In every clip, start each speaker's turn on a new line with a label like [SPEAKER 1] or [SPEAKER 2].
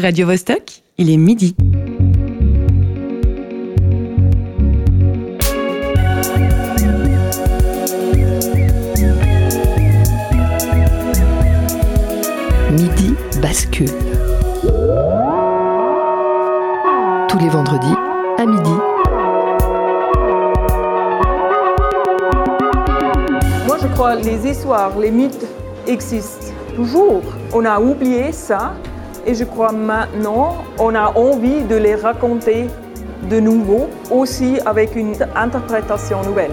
[SPEAKER 1] Radio Vostok, il est midi. Midi bascule. Tous les vendredis à midi.
[SPEAKER 2] Moi, je crois que les histoires, les mythes existent toujours. On a oublié ça et je crois maintenant on a envie de les raconter de nouveau, aussi avec une interprétation nouvelle.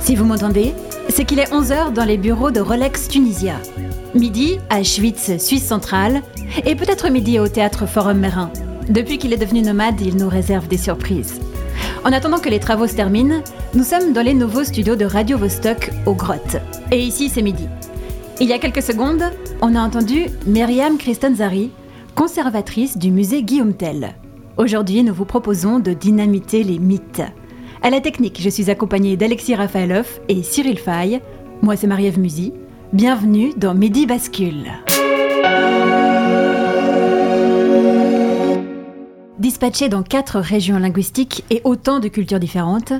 [SPEAKER 3] Si vous m'entendez, c'est qu'il est 11h dans les bureaux de Rolex Tunisia. Midi à Schwitz, Suisse centrale, et peut-être midi au théâtre Forum Merin. Depuis qu'il est devenu nomade, il nous réserve des surprises. En attendant que les travaux se terminent, nous sommes dans les nouveaux studios de Radio Vostok aux Grottes. Et ici, c'est midi. Il y a quelques secondes, on a entendu Myriam Kristanzari, conservatrice du musée Guillaume Tell. Aujourd'hui, nous vous proposons de dynamiter les mythes. À la technique, je suis accompagnée d'Alexis Rafaelov et Cyril Fay. Moi, c'est Marie-Ève Musy. Bienvenue dans Midi Bascule. Dispatchés dans quatre régions linguistiques et autant de cultures différentes,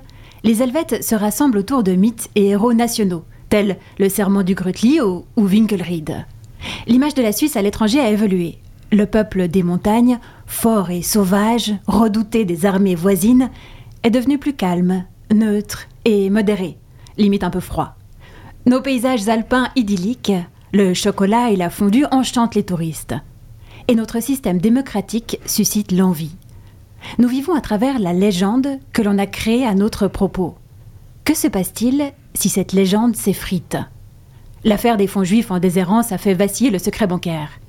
[SPEAKER 3] les Helvètes se rassemblent autour de mythes et héros nationaux – tels le serment du Grutli ou, Winkelried. L'image de la Suisse à l'étranger a évolué. Le peuple des montagnes, fort et sauvage, redouté des armées voisines, est devenu plus calme, neutre et modéré, limite un peu froid. Nos paysages alpins idylliques, le chocolat et la fondue enchantent les touristes. Et notre système démocratique suscite l'envie. Nous vivons à travers la légende que l'on a créée à notre propos. Que se passe-t-il si cette légende s'effrite? L'affaire des fonds juifs en déshérence a fait vaciller le secret bancaire.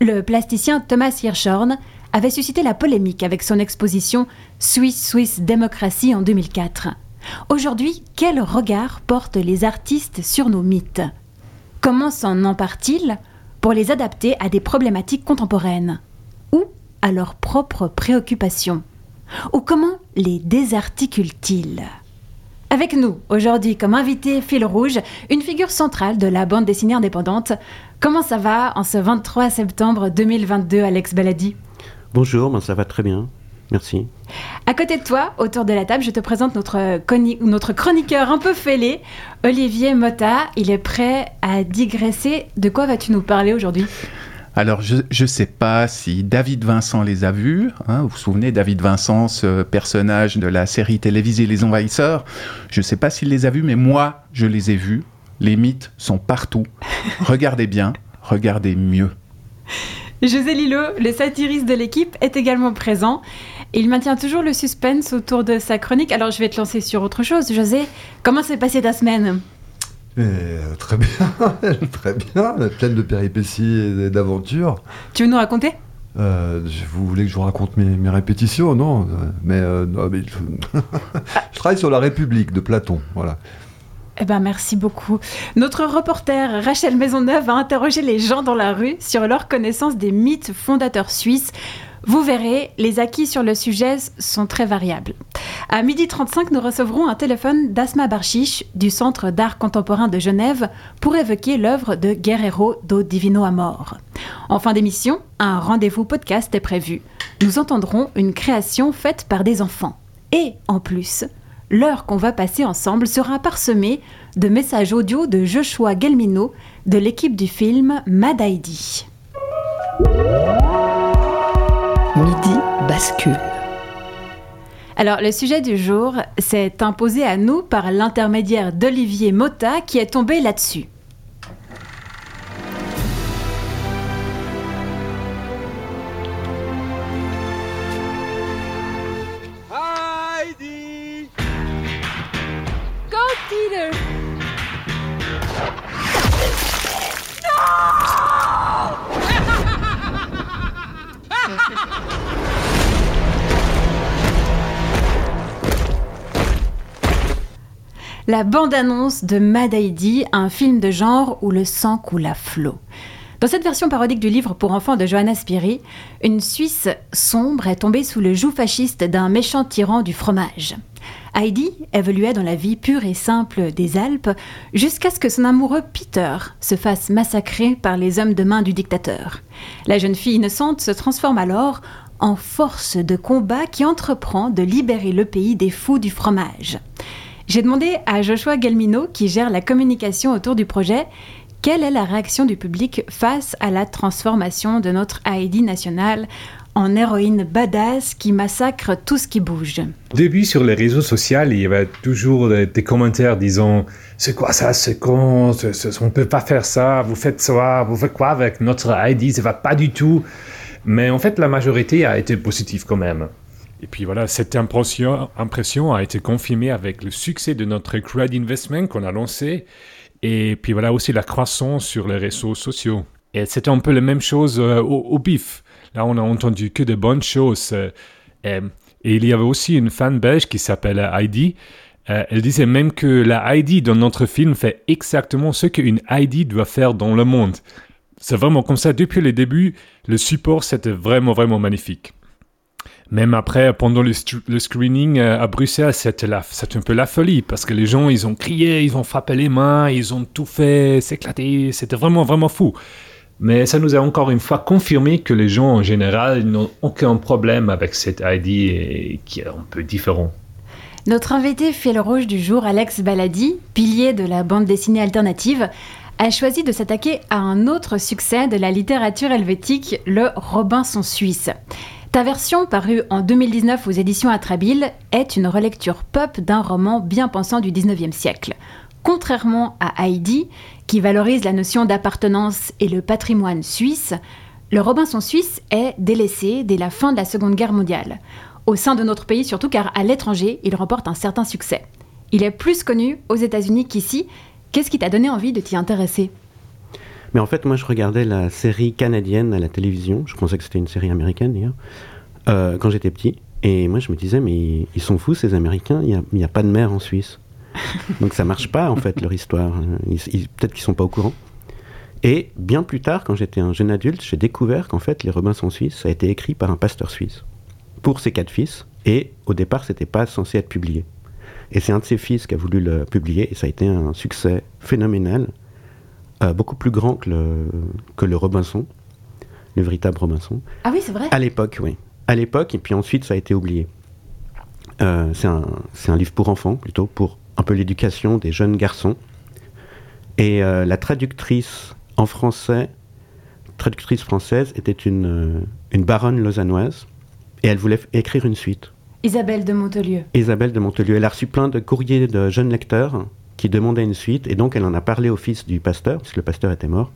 [SPEAKER 3] Le plasticien Thomas Hirschhorn avait suscité la polémique avec son exposition Swiss Swiss Démocratie en 2004. Aujourd'hui, quel regard portent les artistes sur nos mythes? Comment s'en emparent-ils pour les adapter à des problématiques contemporaines? Ou à leurs propres préoccupations? Ou comment les désarticulent-ils avec nous, aujourd'hui, comme invité fil rouge, une figure centrale de la bande dessinée indépendante. Comment ça va en ce 23 septembre 2022, Alex Baladi?
[SPEAKER 4] Bonjour, ben ça va très bien. Merci.
[SPEAKER 3] À côté de toi, autour de la table, je te présente notre, notre chroniqueur un peu fêlé, Olivier Motta. Il est prêt à digresser. De quoi vas-tu nous parler aujourd'hui?
[SPEAKER 5] Alors, je ne sais pas si David Vincent les a vus. Hein, vous vous souvenez, David Vincent, ce personnage de la série télévisée Les Envahisseurs. Je ne sais pas s'il les a vus, mais moi, je les ai vus. Les mythes sont partout. regardez bien, regardez mieux.
[SPEAKER 3] José Lillo, le satiriste de l'équipe, est également présent. Il maintient toujours le suspense autour de sa chronique. Alors, je vais te lancer sur autre chose. José, comment s'est passée ta semaine?
[SPEAKER 6] Euh, très bien, très bien, pleine de péripéties et d'aventures.
[SPEAKER 3] Tu veux nous raconter?
[SPEAKER 6] Euh, vous voulez que je vous raconte mes, répétitions? Non, mais, euh, je travaille sur la République de Platon, voilà.
[SPEAKER 3] Eh ben, merci beaucoup. Notre reporter Rachel Maisonneuve a interrogé les gens dans la rue sur leur connaissance des mythes fondateurs suisses. Vous verrez, les acquis sur le sujet sont très variables. À midi 35, nous recevrons un téléphone d'Asma Barchiche du Centre d'art contemporain de Genève pour évoquer l'œuvre de Guerrero do Divino Amor. En fin d'émission, un rendez-vous podcast est prévu. Nous entendrons une création faite par des enfants. Et en plus, l'heure qu'on va passer ensemble sera parsemée de messages audio de Joshua Gelmino de l'équipe du film Madaidi.
[SPEAKER 1] Bascule.
[SPEAKER 3] Alors, le sujet du jour s'est imposé à nous par l'intermédiaire d'Olivier Motta qui est tombé là-dessus.
[SPEAKER 7] Heidi!
[SPEAKER 3] Go, Peter! La bande-annonce de Mad un film de genre où le sang coule à flot. Dans cette version parodique du livre pour enfants de Johanna Spiri, une Suisse sombre est tombée sous le joug fasciste d'un méchant tyran du fromage. Heidi évoluait dans la vie pure et simple des Alpes jusqu'à ce que son amoureux Peter se fasse massacrer par les hommes de main du dictateur. La jeune fille innocente se transforme alors en force de combat qui entreprend de libérer le pays des fous du fromage. J'ai demandé à Joshua Gelmino, qui gère la communication autour du projet, quelle est la réaction du public face à la transformation de notre Heidi nationale en héroïne badass qui massacre tout ce qui bouge.
[SPEAKER 7] Au début, sur les réseaux sociaux, il y avait toujours des, commentaires disant C'est quoi ça? C'est con? On ne peut pas faire ça Vous faites ça Vous faites quoi avec notre ID Ça va pas du tout. Mais en fait, la majorité a été positive quand même. Et puis voilà, cette impression, a été confirmée avec le succès de notre crowd investment qu'on a lancé. Et puis voilà aussi la croissance sur les réseaux sociaux. Et c'était un peu la même chose euh, au, BIF. Là, on a entendu que de bonnes choses. Euh, et, il y avait aussi une fan belge qui s'appelle Heidi. Euh, elle disait même que la Heidi dans notre film fait exactement ce qu'une Heidi doit faire dans le monde. C'est vraiment comme ça. Depuis le début, le support, c'était vraiment, vraiment magnifique. Même après, pendant le, screening euh, à Bruxelles, c'était un peu la folie parce que les gens, ils ont crié, ils ont frappé les mains, ils ont tout fait s'éclater. C'était vraiment, vraiment fou. Mais ça nous a encore une fois confirmé que les gens en général n'ont aucun problème avec cette ID qui est un peu différent.
[SPEAKER 3] Notre invité fil rouge du jour, Alex Baladi, pilier de la bande dessinée alternative, a choisi de s'attaquer à un autre succès de la littérature helvétique, le Robinson suisse. Ta version, parue en 2019 aux éditions Atrabile, est une relecture pop d'un roman bien pensant du 19e siècle. Contrairement à Heidi, qui valorise la notion d'appartenance et le patrimoine suisse, le Robinson suisse est délaissé dès la fin de la Seconde Guerre mondiale. Au sein de notre pays surtout car à l'étranger, il remporte un certain succès. Il est plus connu aux États-Unis qu'ici, Qu'est-ce qui t'a donné envie de t'y intéresser?
[SPEAKER 4] Mais en fait, moi, je regardais la série canadienne à la télévision. Je pensais que c'était une série américaine, d'ailleurs, euh, quand j'étais petit. Et moi, je me disais, mais ils sont fous, ces Américains. Il n'y a, pas de mer en Suisse. Donc ça marche pas, en fait, leur histoire. Peut-être qu'ils sont pas au courant. Et bien plus tard, quand j'étais un jeune adulte, j'ai découvert qu'en fait, Les Robinson Suisses a été écrit par un pasteur suisse pour ses quatre fils. Et au départ, c'était pas censé être publié. Et c'est un de ses fils qui a voulu le publier, et ça a été un succès phénoménal, euh, beaucoup plus grand que le, que le Robinson, le véritable Robinson.
[SPEAKER 3] Ah oui, c'est vrai
[SPEAKER 4] À l'époque, oui. À l'époque, et puis ensuite, ça a été oublié. Euh, c'est un, un, livre pour enfants, plutôt, pour un peu l'éducation des jeunes garçons. Et euh, la traductrice en français, traductrice française, était une, une baronne lausannoise, et elle voulait écrire une suite.
[SPEAKER 3] Isabelle de Montelieu.
[SPEAKER 4] Isabelle de Montelieu. Elle a reçu plein de courriers de jeunes lecteurs qui demandaient une suite, et donc elle en a parlé au fils du pasteur, puisque le pasteur était mort.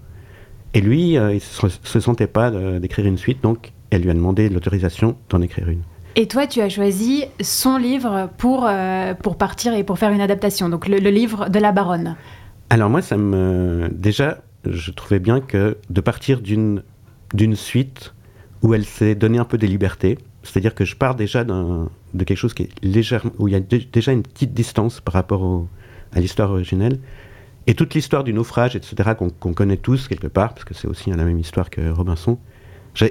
[SPEAKER 4] Et lui, euh, il ne se, sentait pas d'écrire une suite, donc elle lui a demandé l'autorisation d'en écrire une.
[SPEAKER 3] Et toi, tu as choisi son livre pour, euh, pour partir et pour faire une adaptation, donc le, le livre de la baronne.
[SPEAKER 4] Alors moi, ça me... Déjà, je trouvais bien que de partir d'une suite où elle s'est donné un peu des libertés, c'est-à-dire que je pars déjà de quelque chose qui est légèrement, où il y a déjà une petite distance par rapport à l'histoire originelle. Et toute l'histoire du naufrage, etc., qu'on connaît tous quelque part, parce que c'est aussi la même histoire que Robinson,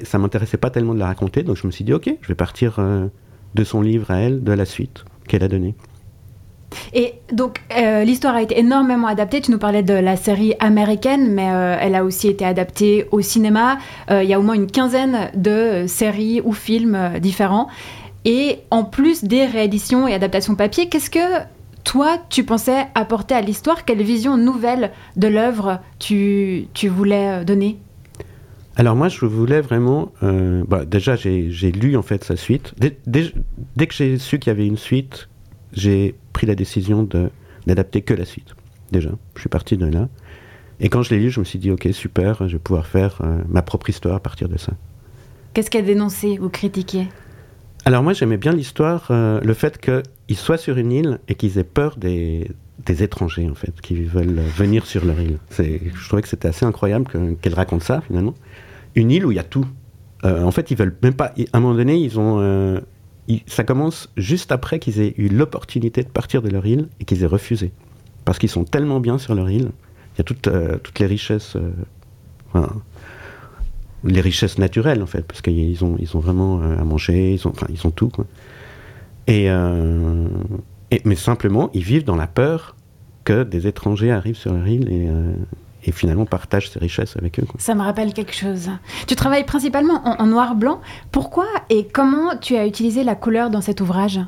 [SPEAKER 4] ça m'intéressait pas tellement de la raconter, donc je me suis dit, ok, je vais partir euh, de son livre à elle, de la suite qu'elle a donnée.
[SPEAKER 3] Et donc, euh, l'histoire a été énormément adaptée. Tu nous parlais de la série américaine, mais euh, elle a aussi été adaptée au cinéma. Il y a au moins une quinzaine de séries ou films différents. Et en plus des rééditions et adaptations papier, qu'est-ce que toi, tu pensais apporter à l'histoire Quelle vision nouvelle de l'œuvre tu, tu, voulais donner?
[SPEAKER 4] Alors moi, je voulais vraiment... Bah, déjà, j'ai lu en fait sa suite. Dès, dès que j'ai su qu'il y avait une suite, j'ai pris la décision d'adapter que la suite. Déjà, je suis parti de là. Et quand je l'ai lu, je me suis dit, ok, super, je vais pouvoir faire euh, ma propre histoire à partir de ça.
[SPEAKER 3] Qu'est-ce qu'a dénoncé ou critiqué
[SPEAKER 4] Alors moi, j'aimais bien l'histoire, euh, le fait qu'ils soient sur une île et qu'ils aient peur des, étrangers, en fait, qui veulent venir sur leur île. Je trouvais que c'était assez incroyable qu'elle raconte ça, finalement. Une île où il y a tout. Euh, en fait, ils veulent même pas... À un moment donné, ils ont ça commence juste après qu'ils aient eu l'opportunité de partir de leur île et qu'ils aient refusé. Parce qu'ils sont tellement bien sur leur île, il y a toutes, euh, les richesses. Euh, les richesses naturelles en fait, parce qu'ils ont, ils vraiment euh, à manger, ils ont, ils ont tout. Quoi. Et, euh, et, mais simplement, ils vivent dans la peur que des étrangers arrivent sur leur île et, euh, et finalement partagent ces richesses avec eux. Quoi.
[SPEAKER 3] Ça me rappelle quelque chose. Tu travailles principalement en, en noir-blanc. Pourquoi et comment tu as utilisé la couleur dans cet ouvrage?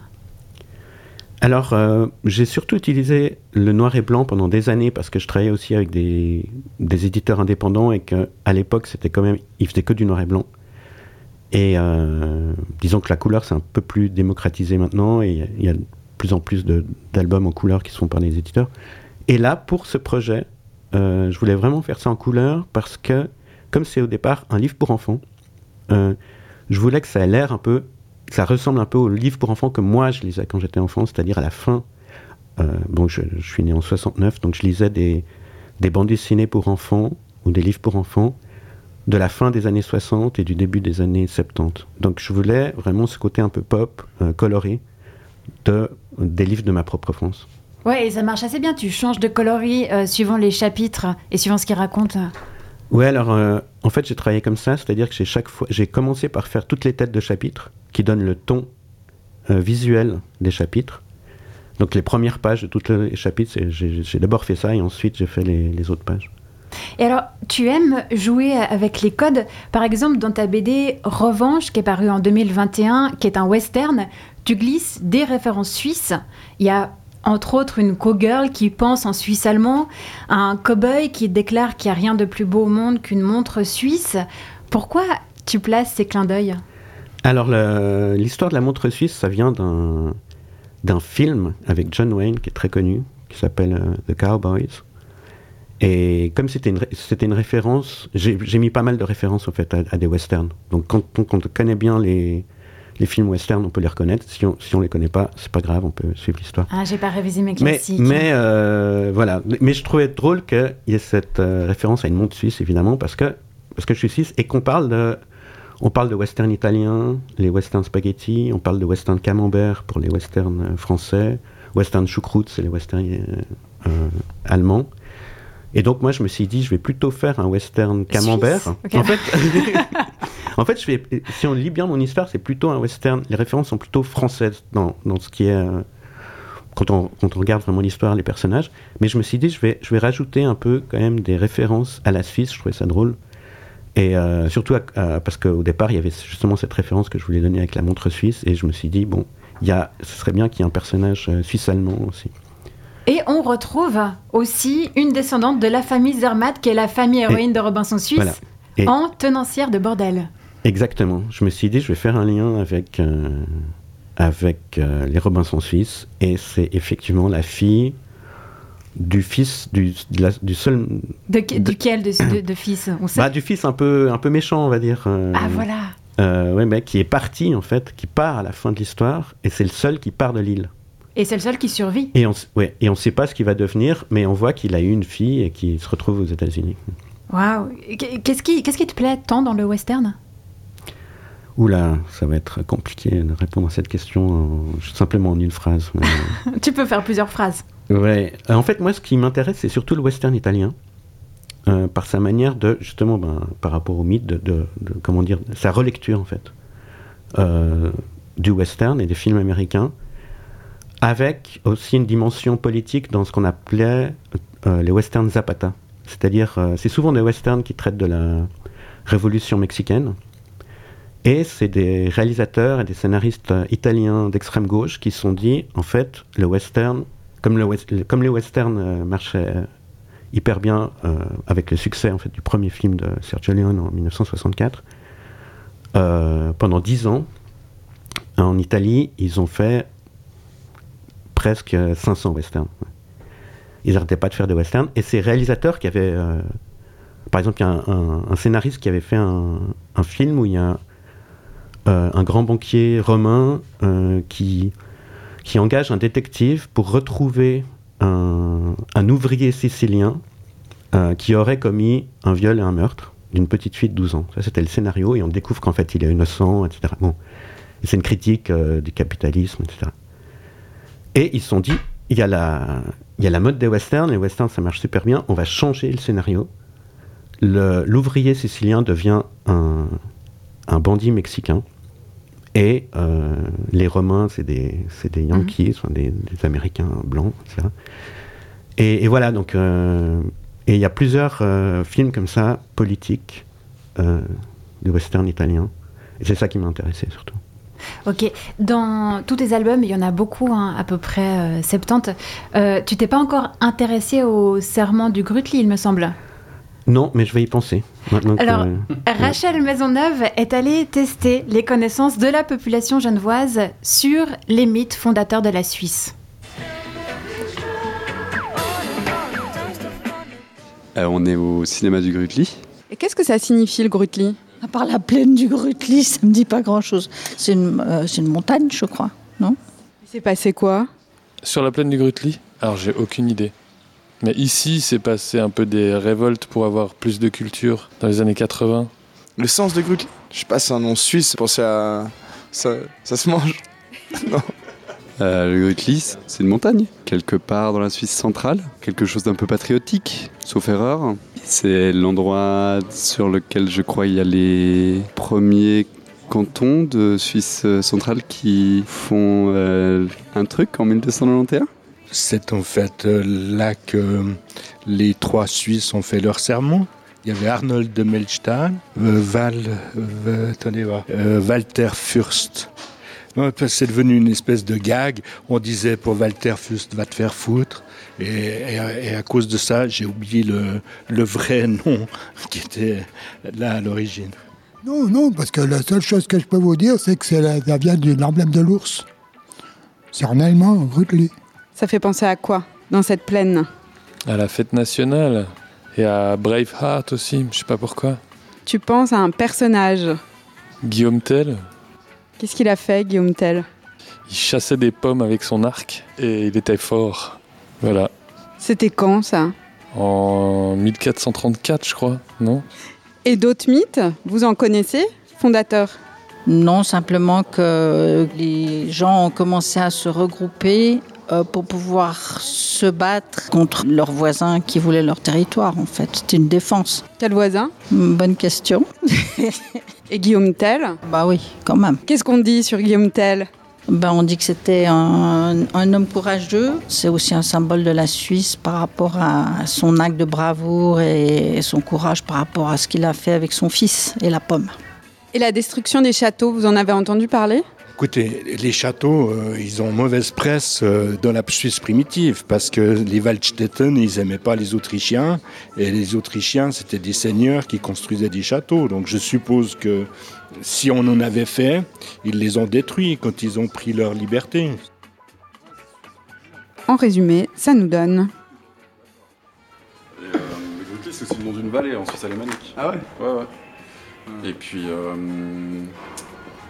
[SPEAKER 4] Alors, euh, j'ai surtout utilisé le noir et blanc pendant des années parce que je travaillais aussi avec des, des éditeurs indépendants et qu'à l'époque, c'était quand même, ils faisaient que du noir et blanc. Et euh, disons que la couleur, c'est un peu plus démocratisé maintenant et il y a de plus en plus d'albums en couleur qui sont par les éditeurs. Et là, pour ce projet, euh, je voulais vraiment faire ça en couleur parce que, comme c'est au départ un livre pour enfants, euh, je voulais que ça ait l'air un peu, ça ressemble un peu au livre pour enfants que moi je lisais quand j'étais enfant, c'est-à-dire à la fin. bon, je, suis né en 69, donc je lisais des bandes dessinées pour enfants ou des livres pour enfants de la fin des années 60 et du début des années 70. Donc je voulais vraiment ce côté un peu pop, euh, coloré, de, des livres de ma propre France.
[SPEAKER 3] Ouais, et ça marche assez bien. Tu changes de coloris euh, suivant les chapitres et suivant ce qu'ils racontent.
[SPEAKER 4] Ouais, alors euh, en fait j'ai travaillé comme ça, c'est-à-dire que j'ai chaque fois, j'ai commencé par faire toutes les têtes de chapitres qui donnent le ton visuel des chapitres. Donc les premières pages de tous les chapitres, j'ai j'ai d'abord fait ça et ensuite j'ai fait les, les autres pages.
[SPEAKER 3] Et alors, tu aimes jouer avec les codes. Par exemple, dans ta BD Revanche, qui est parue en 2021, qui est un western, tu glisses des références suisses. Il y a entre autres une cowgirl qui pense en suisse allemand, un cow-boy qui déclare qu'il n'y a rien de plus beau au monde qu'une montre suisse. Pourquoi tu places ces clins d'œil?
[SPEAKER 4] Alors l'histoire de la montre suisse, ça vient d'un d'un film avec John Wayne qui est très connu, qui s'appelle euh, The Cowboys. Et comme c'était une, c'était une référence, j'ai mis pas mal de références en fait à, à des westerns. Donc quand, on- quand on connaît bien les, les films westerns, on peut les reconnaître. Si on, si on les connaît pas, c'est pas grave, on peut suivre l'histoire.
[SPEAKER 3] Ah, j'ai pas révisé mes classiques.
[SPEAKER 4] mais euh, voilà. Mais je trouvais drôle qu'il y ait cette euh, référence à une montre suisse, évidemment, parce que, parce que je suis suisse et qu'on parle de. On parle de western italien, les western spaghetti, on parle de western camembert pour les westerns euh, français, western choucroute, c'est les westerns euh, allemands. Et donc moi je me suis dit, je vais plutôt faire un western camembert. En fait, en fait je vais, si on lit bien mon histoire, c'est plutôt un western. Les références sont plutôt françaises dans, dans ce qui est euh, quand on, quand on regarde vraiment l'histoire, les personnages. Mais je me suis dit, je vais, je vais rajouter un peu quand même des références à la Suisse, je trouvais ça drôle. Et euh, surtout à- à- parce qu'au départ, il y avait justement cette référence que je voulais donner avec la montre suisse. Et je me suis dit, bon, y a, ce serait bien qu'il y ait un personnage euh, suisse-allemand aussi.
[SPEAKER 3] Et on retrouve aussi une descendante de la famille Zermatt, qui est la famille héroïne de Robinson Suisse,
[SPEAKER 4] Voilà. Et-
[SPEAKER 3] en tenancière de bordel.
[SPEAKER 4] Exactement. Je me suis dit, je vais faire un lien avec, euh, avec euh, les Robinson Suisses. Et c'est effectivement la fille du fils, du, de la- du seul.
[SPEAKER 3] De,
[SPEAKER 4] De-
[SPEAKER 3] Duquel de, fils On sait.
[SPEAKER 4] Bah, du fils un peu, un peu méchant, on va dire. euh,
[SPEAKER 3] ah voilà.
[SPEAKER 4] euh, ouais, mais qui est parti, en fait, qui part à la fin de l'histoire. Et c'est le seul qui part de l'île.
[SPEAKER 3] Et c'est le seul qui survit.
[SPEAKER 4] Et on ouais, et on ne sait pas ce qu'il va devenir, mais on voit qu'il a eu une fille et qu'il se retrouve aux États-Unis.
[SPEAKER 3] Waouh. Qu'est-ce qui, qu'est-ce qui te plaît tant dans le western?
[SPEAKER 4] Oula, ça va être compliqué de répondre à cette question en- simplement en une phrase.
[SPEAKER 3] Tu peux faire plusieurs phrases.
[SPEAKER 4] Ouais. Euh, En fait, moi, ce qui m'intéresse, c'est surtout le western italien, euh, par sa manière de, justement, ben, par rapport au mythe, de, de- de- comment dire, sa relecture, en fait, euh, du western et des films américains, avec aussi une dimension politique dans ce qu'on appelait euh, les westerns Zapata. C'est-à-dire, euh, c'est souvent des westerns qui traitent de la révolution mexicaine. Et c'est des réalisateurs et des scénaristes italiens d'extrême gauche qui se sont dit, en fait, le western, comme, les westerns euh, marchaient hyper bien avec le succès en fait, du premier film de Sergio Leone en 1964, euh, pendant dix ans, en Italie, ils ont fait presque euh, 500 westerns. Ils n'arrêtaient pas de faire des westerns. Et ces réalisateurs qui avaient... euh, par exemple, il y a un, scénariste qui avait fait un, film où il y a euh, un grand banquier romain euh, qui, qui engage un détective pour retrouver un, ouvrier sicilien euh, qui aurait commis un viol et un meurtre d'une petite fille de 12 ans. Ça, c'était le scénario, et on découvre qu'en fait, il est innocent, etc. Bon. C'est une critique euh, du capitalisme, etc. Et ils se sont dit, il y, a la, il y a la mode des westerns, les westerns, ça marche super bien, on va changer le scénario. l'ouvrier sicilien devient un, un bandit mexicain. Et euh, les Romains, c'est des, des Yankees, enfin, des, des Américains blancs, etc. Et, et voilà, donc. euh, et il y a plusieurs euh, films comme ça, politiques, de western italien. Et c'est ça qui m'a intéressé surtout.
[SPEAKER 3] Ok, dans tous tes albums, il y en a beaucoup, hein, à peu près euh, 70. Euh, tu t'es pas encore intéressé au serment du Grutli, il me semble.
[SPEAKER 4] Non, mais je vais y penser. Maintenant que-
[SPEAKER 3] Alors, Rachel Maisonneuve est allée tester les connaissances de la population genevoise sur les mythes fondateurs de la Suisse.
[SPEAKER 8] Euh, on est au cinéma du Grutli.
[SPEAKER 9] Et qu'est-ce que ça signifie le Grutli?
[SPEAKER 10] À part la plaine du Grutli, ça me dit pas grand-chose. C'est une, euh, c'est une montagne, je crois, non?
[SPEAKER 9] Il s'est passé quoi?
[SPEAKER 11] Sur la plaine du Grutli? Alors j'ai aucune idée. Mais ici, c'est passé un peu des révoltes pour avoir plus de culture dans les années 80.
[SPEAKER 12] Le sens de Grutli? Je sais pas, c'est un nom suisse, pensez à. Ça, ça se mange Non.
[SPEAKER 8] Euh, le Grutli, c'est une montagne, quelque part dans la Suisse centrale. Quelque chose d'un peu patriotique, sauf erreur. C'est l'endroit sur lequel je crois il y a les premiers cantons de Suisse centrale qui font euh, un truc en 1291.
[SPEAKER 13] C'est en fait euh, là que les trois Suisses ont fait leur serment. Il y avait Arnold de euh, euh, euh, Walter Fürst. C'est devenu une espèce de gag. On disait pour Walter Fürst, va te faire foutre. Et, et à- et à cause de ça, j'ai oublié le, le vrai nom qui était là à l'origine.
[SPEAKER 14] Non, non, parce que la seule chose que je peux vous dire, c'est que la- ça vient de l'emblème de l'ours. C'est en allemand, Grutli.
[SPEAKER 9] Ça fait penser à quoi dans cette plaine?
[SPEAKER 11] À la fête nationale. Et à Braveheart aussi, je sais pas pourquoi.
[SPEAKER 9] Tu penses à un personnage.
[SPEAKER 11] Guillaume Tell,
[SPEAKER 9] Qu'est-ce qu'il a fait, Guillaume Tell?
[SPEAKER 11] Il chassait des pommes avec son arc et il était fort. Voilà.
[SPEAKER 9] C'était quand ça?
[SPEAKER 11] En 1434, je crois, non?
[SPEAKER 9] Et d'autres mythes? Vous en connaissez Fondateur
[SPEAKER 10] Non, simplement que les gens ont commencé à se regrouper euh, pour pouvoir se battre contre leurs voisins qui voulaient leur territoire, en fait. C'était une défense.
[SPEAKER 9] Quel voisin?
[SPEAKER 10] Bonne question.
[SPEAKER 9] Et Guillaume Tell
[SPEAKER 10] Bah oui, quand même.
[SPEAKER 9] Qu'est-ce qu'on dit sur Guillaume Tell?
[SPEAKER 10] Ben, on dit que c'était un, un homme courageux. C'est aussi un symbole de la Suisse par rapport à son acte de bravoure et son courage par rapport à ce qu'il a fait avec son fils et la pomme.
[SPEAKER 9] Et la destruction des châteaux, vous en avez entendu parler?
[SPEAKER 13] Écoutez, les châteaux, euh, ils ont mauvaise presse euh, dans la Suisse primitive parce que les Waldstätten, ils aimaient pas les Autrichiens et les Autrichiens, c'était des seigneurs qui construisaient des châteaux. Donc je suppose que si on en avait fait, ils les ont détruits quand ils ont pris leur liberté.
[SPEAKER 9] En résumé, ça nous donne
[SPEAKER 8] le Grutli, c'est aussi le nom d'une vallée en Suisse alémanique. Ah ouais? Ouais, ouais. Et puis, euh,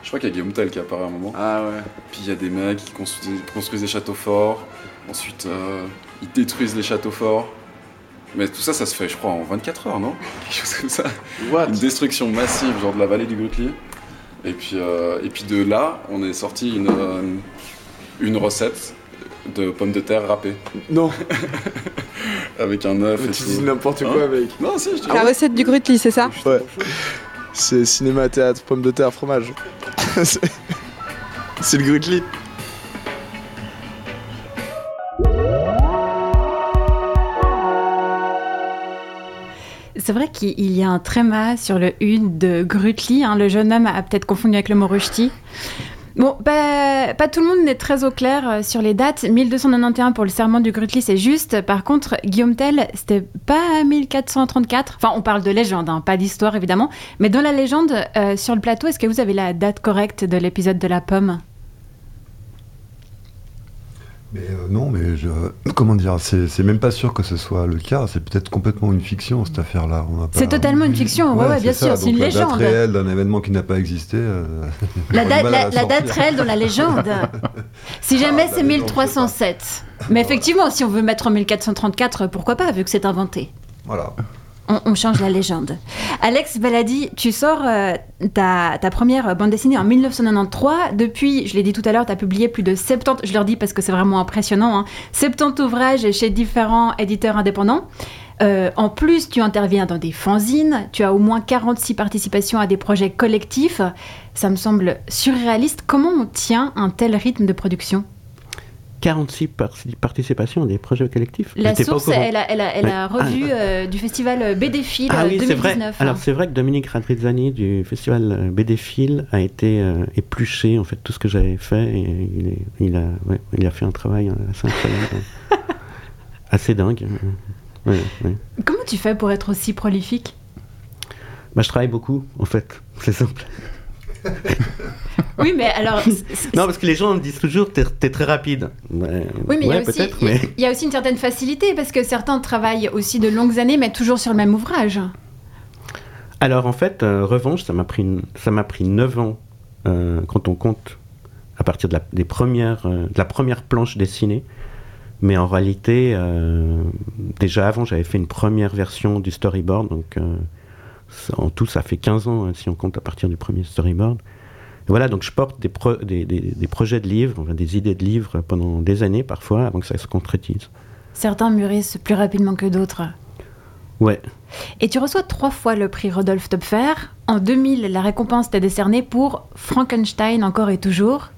[SPEAKER 8] je crois qu'il y a Guillaume Tell qui apparaît à un moment. Ah ouais. Puis il y a des mecs qui construisent, construisent des châteaux forts. Ensuite, euh, ils détruisent les châteaux forts. Mais tout ça, ça se fait, je crois, en 24 heures, non? Quelque chose comme ça. Une destruction massive, genre de la vallée du Grutli. Et puis, euh, et puis de là, on est sorti une, euh, une recette de pommes de terre râpées.
[SPEAKER 12] Non.
[SPEAKER 8] Avec un œuf et
[SPEAKER 12] tu
[SPEAKER 8] tout.
[SPEAKER 12] dis n'importe quoi,
[SPEAKER 8] Hein?
[SPEAKER 12] mec.
[SPEAKER 8] Non, si, je te
[SPEAKER 9] La recette du Grutli, c'est ça?
[SPEAKER 12] Ouais. C'est cinéma, théâtre, pommes de terre, fromage. C'est- le Grutli.
[SPEAKER 3] C'est vrai qu'il y a un tréma sur le une de Grutli. hein. Le jeune homme a peut-être confondu avec le mot Rushdie. Bon, pas tout le monde n'est très au clair euh, sur les dates. 1291 pour le serment du Grutli, c'est juste. Par contre, Guillaume Tell, c'était pas 1434. Enfin, on parle de légende, hein, pas d'histoire évidemment. Mais dans la légende, euh, sur le plateau, est-ce que vous avez la date correcte de l'épisode de la pomme?
[SPEAKER 6] Mais euh, non, mais je, comment dire, c'est même pas sûr que ce soit le cas. C'est peut-être complètement une fiction cette affaire-là.
[SPEAKER 3] C'est totalement une fiction, ouais, ouais, bien
[SPEAKER 6] c'est
[SPEAKER 3] sûr, c'est une
[SPEAKER 6] Donc, La
[SPEAKER 3] légende.
[SPEAKER 6] date réelle d'un événement qui n'a pas existé. euh,
[SPEAKER 3] La, date- la- la réelle dans la légende. si jamais
[SPEAKER 6] Ah,
[SPEAKER 3] c'est
[SPEAKER 6] légende,
[SPEAKER 3] 1307. Mais effectivement, si on veut mettre en 1434, pourquoi pas, vu que c'est inventé.
[SPEAKER 6] Voilà.
[SPEAKER 3] On, change la légende. Alex Baladi, tu sors euh, ta, première bande dessinée en 1993. Depuis, je l'ai dit tout à l'heure, tu as publié plus de 70, je leur dis parce que c'est vraiment impressionnant, hein, 70 ouvrages chez différents éditeurs indépendants. Euh, en plus, tu interviens dans des fanzines, tu as au moins 46 participations à des projets collectifs. Ça me semble surréaliste. Comment on tient un tel rythme de production?
[SPEAKER 4] 46 participations à des projets collectifs.
[SPEAKER 3] La source, elle a, elle a, elle a revu
[SPEAKER 4] Ah.
[SPEAKER 3] euh, du festival BD-Fil
[SPEAKER 4] Ah oui, c'est
[SPEAKER 3] 2019.
[SPEAKER 4] vrai.
[SPEAKER 3] hein.
[SPEAKER 4] Alors c'est vrai que Dominique Radrizzani du festival euh, BD-Fil a été euh, épluché en fait tout ce que j'avais fait et il, est- il a, ouais, il a fait un travail euh, assez incroyable, euh, assez dingue. euh, ouais.
[SPEAKER 3] Comment tu fais pour être aussi prolifique?
[SPEAKER 4] Bah, je travaille beaucoup en fait, c'est simple.
[SPEAKER 3] Oui, mais alors.
[SPEAKER 4] Non, parce que les gens me disent toujours t'es es très rapide.
[SPEAKER 3] Oui, mais il y a
[SPEAKER 4] ouais,
[SPEAKER 3] il y a-
[SPEAKER 4] mais
[SPEAKER 3] il y a aussi une certaine facilité parce que certains travaillent aussi de longues années, mais toujours sur le même ouvrage.
[SPEAKER 4] Alors en fait, euh, Revanche, ça m'a pris, ça m'a pris 9 ans euh, quand on compte à partir de la, des premières, euh, de la première planche dessinée. Mais en réalité, euh, déjà avant, j'avais fait une première version du storyboard. Donc euh, en tout, ça fait 15 ans hein, si on compte à partir du premier storyboard. Et voilà, donc je porte des, pro- des, des- des projets de livres, enfin, des idées de livres pendant des années parfois avant que ça se concrétise.
[SPEAKER 3] Certains mûrissent plus rapidement que d'autres.
[SPEAKER 4] Ouais.
[SPEAKER 3] Et tu reçois trois fois le prix Rodolphe Topfer. En 2000, la récompense t'est décernée pour Frankenstein encore et toujours.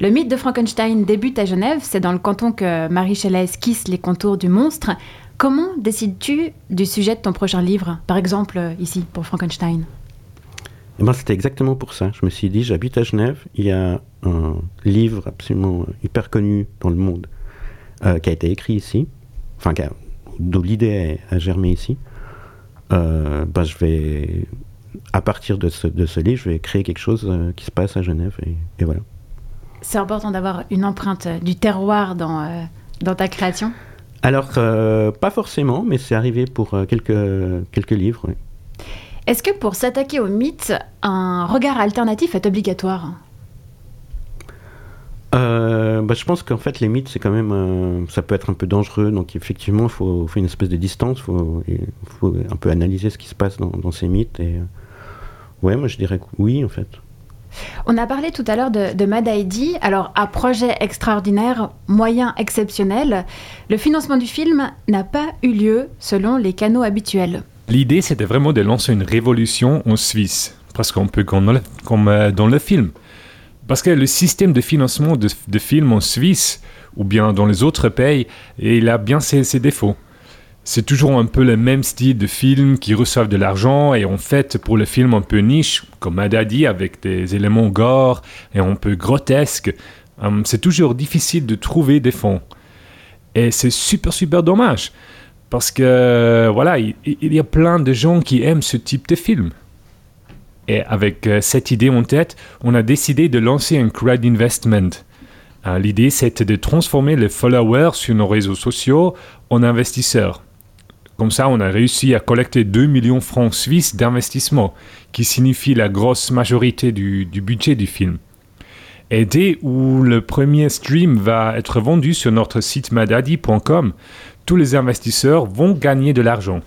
[SPEAKER 3] Le mythe de Frankenstein débute à Genève. C'est dans le canton que Marie Shelley esquisse les contours du monstre. Comment décides-tu du sujet de ton prochain livre Par exemple, euh, ici, pour Frankenstein?
[SPEAKER 4] Et ben, c'était exactement pour ça. Je me suis dit, j'habite à Genève, il y a un livre absolument hyper connu dans le monde euh, qui a été écrit ici, enfin, a- dont l'idée a, a germé ici. Euh, ben, je vais, à partir de ce, de ce livre, je vais créer quelque chose euh, qui se passe à Genève, et, et voilà.
[SPEAKER 3] C'est important d'avoir une empreinte euh, du terroir dans, euh, dans ta création?
[SPEAKER 4] Alors, euh, pas forcément, mais c'est arrivé pour euh, quelques, quelques livres. oui.
[SPEAKER 3] Est-ce que pour s'attaquer au mythe, un regard alternatif est obligatoire?
[SPEAKER 4] Euh, bah, je pense qu'en fait, les mythes, c'est quand même. ça peut être un peu dangereux. Donc, effectivement, il faut, faut une espèce de distance. Il faut, faut un peu analyser ce qui se passe dans, dans ces mythes. Et, ouais, moi, je dirais que oui, en fait.
[SPEAKER 3] On a parlé tout à l'heure de, de Mad ID. Alors, à projet extraordinaire, moyen exceptionnel, le financement du film n'a pas eu lieu selon les canaux habituels.
[SPEAKER 7] L'idée, c'était vraiment de lancer une révolution en Suisse, presque un peu comme dans le, film. Parce que le système de financement de, films en Suisse, ou bien dans les autres pays, il a bien ses défauts. C'est toujours un peu le même style de film qui reçoivent de l'argent et en fait pour le film un peu niche, comme Madadi avec des éléments gore et un peu grotesques, hum, c'est toujours difficile de trouver des fonds. Et c'est super super dommage parce que voilà, il, il y a plein de gens qui aiment ce type de film. Et avec euh, cette idée en tête, on a décidé de lancer un crowd investment. Euh, L'idée, c'était de transformer les followers sur nos réseaux sociaux en investisseurs. Comme ça, on a réussi à collecter 2 millions de francs suisses d'investissement, qui signifie la grosse majorité du, du budget du film. Et dès où le premier stream va être vendu sur notre site madadi.com, tous les investisseurs vont gagner de l'argent.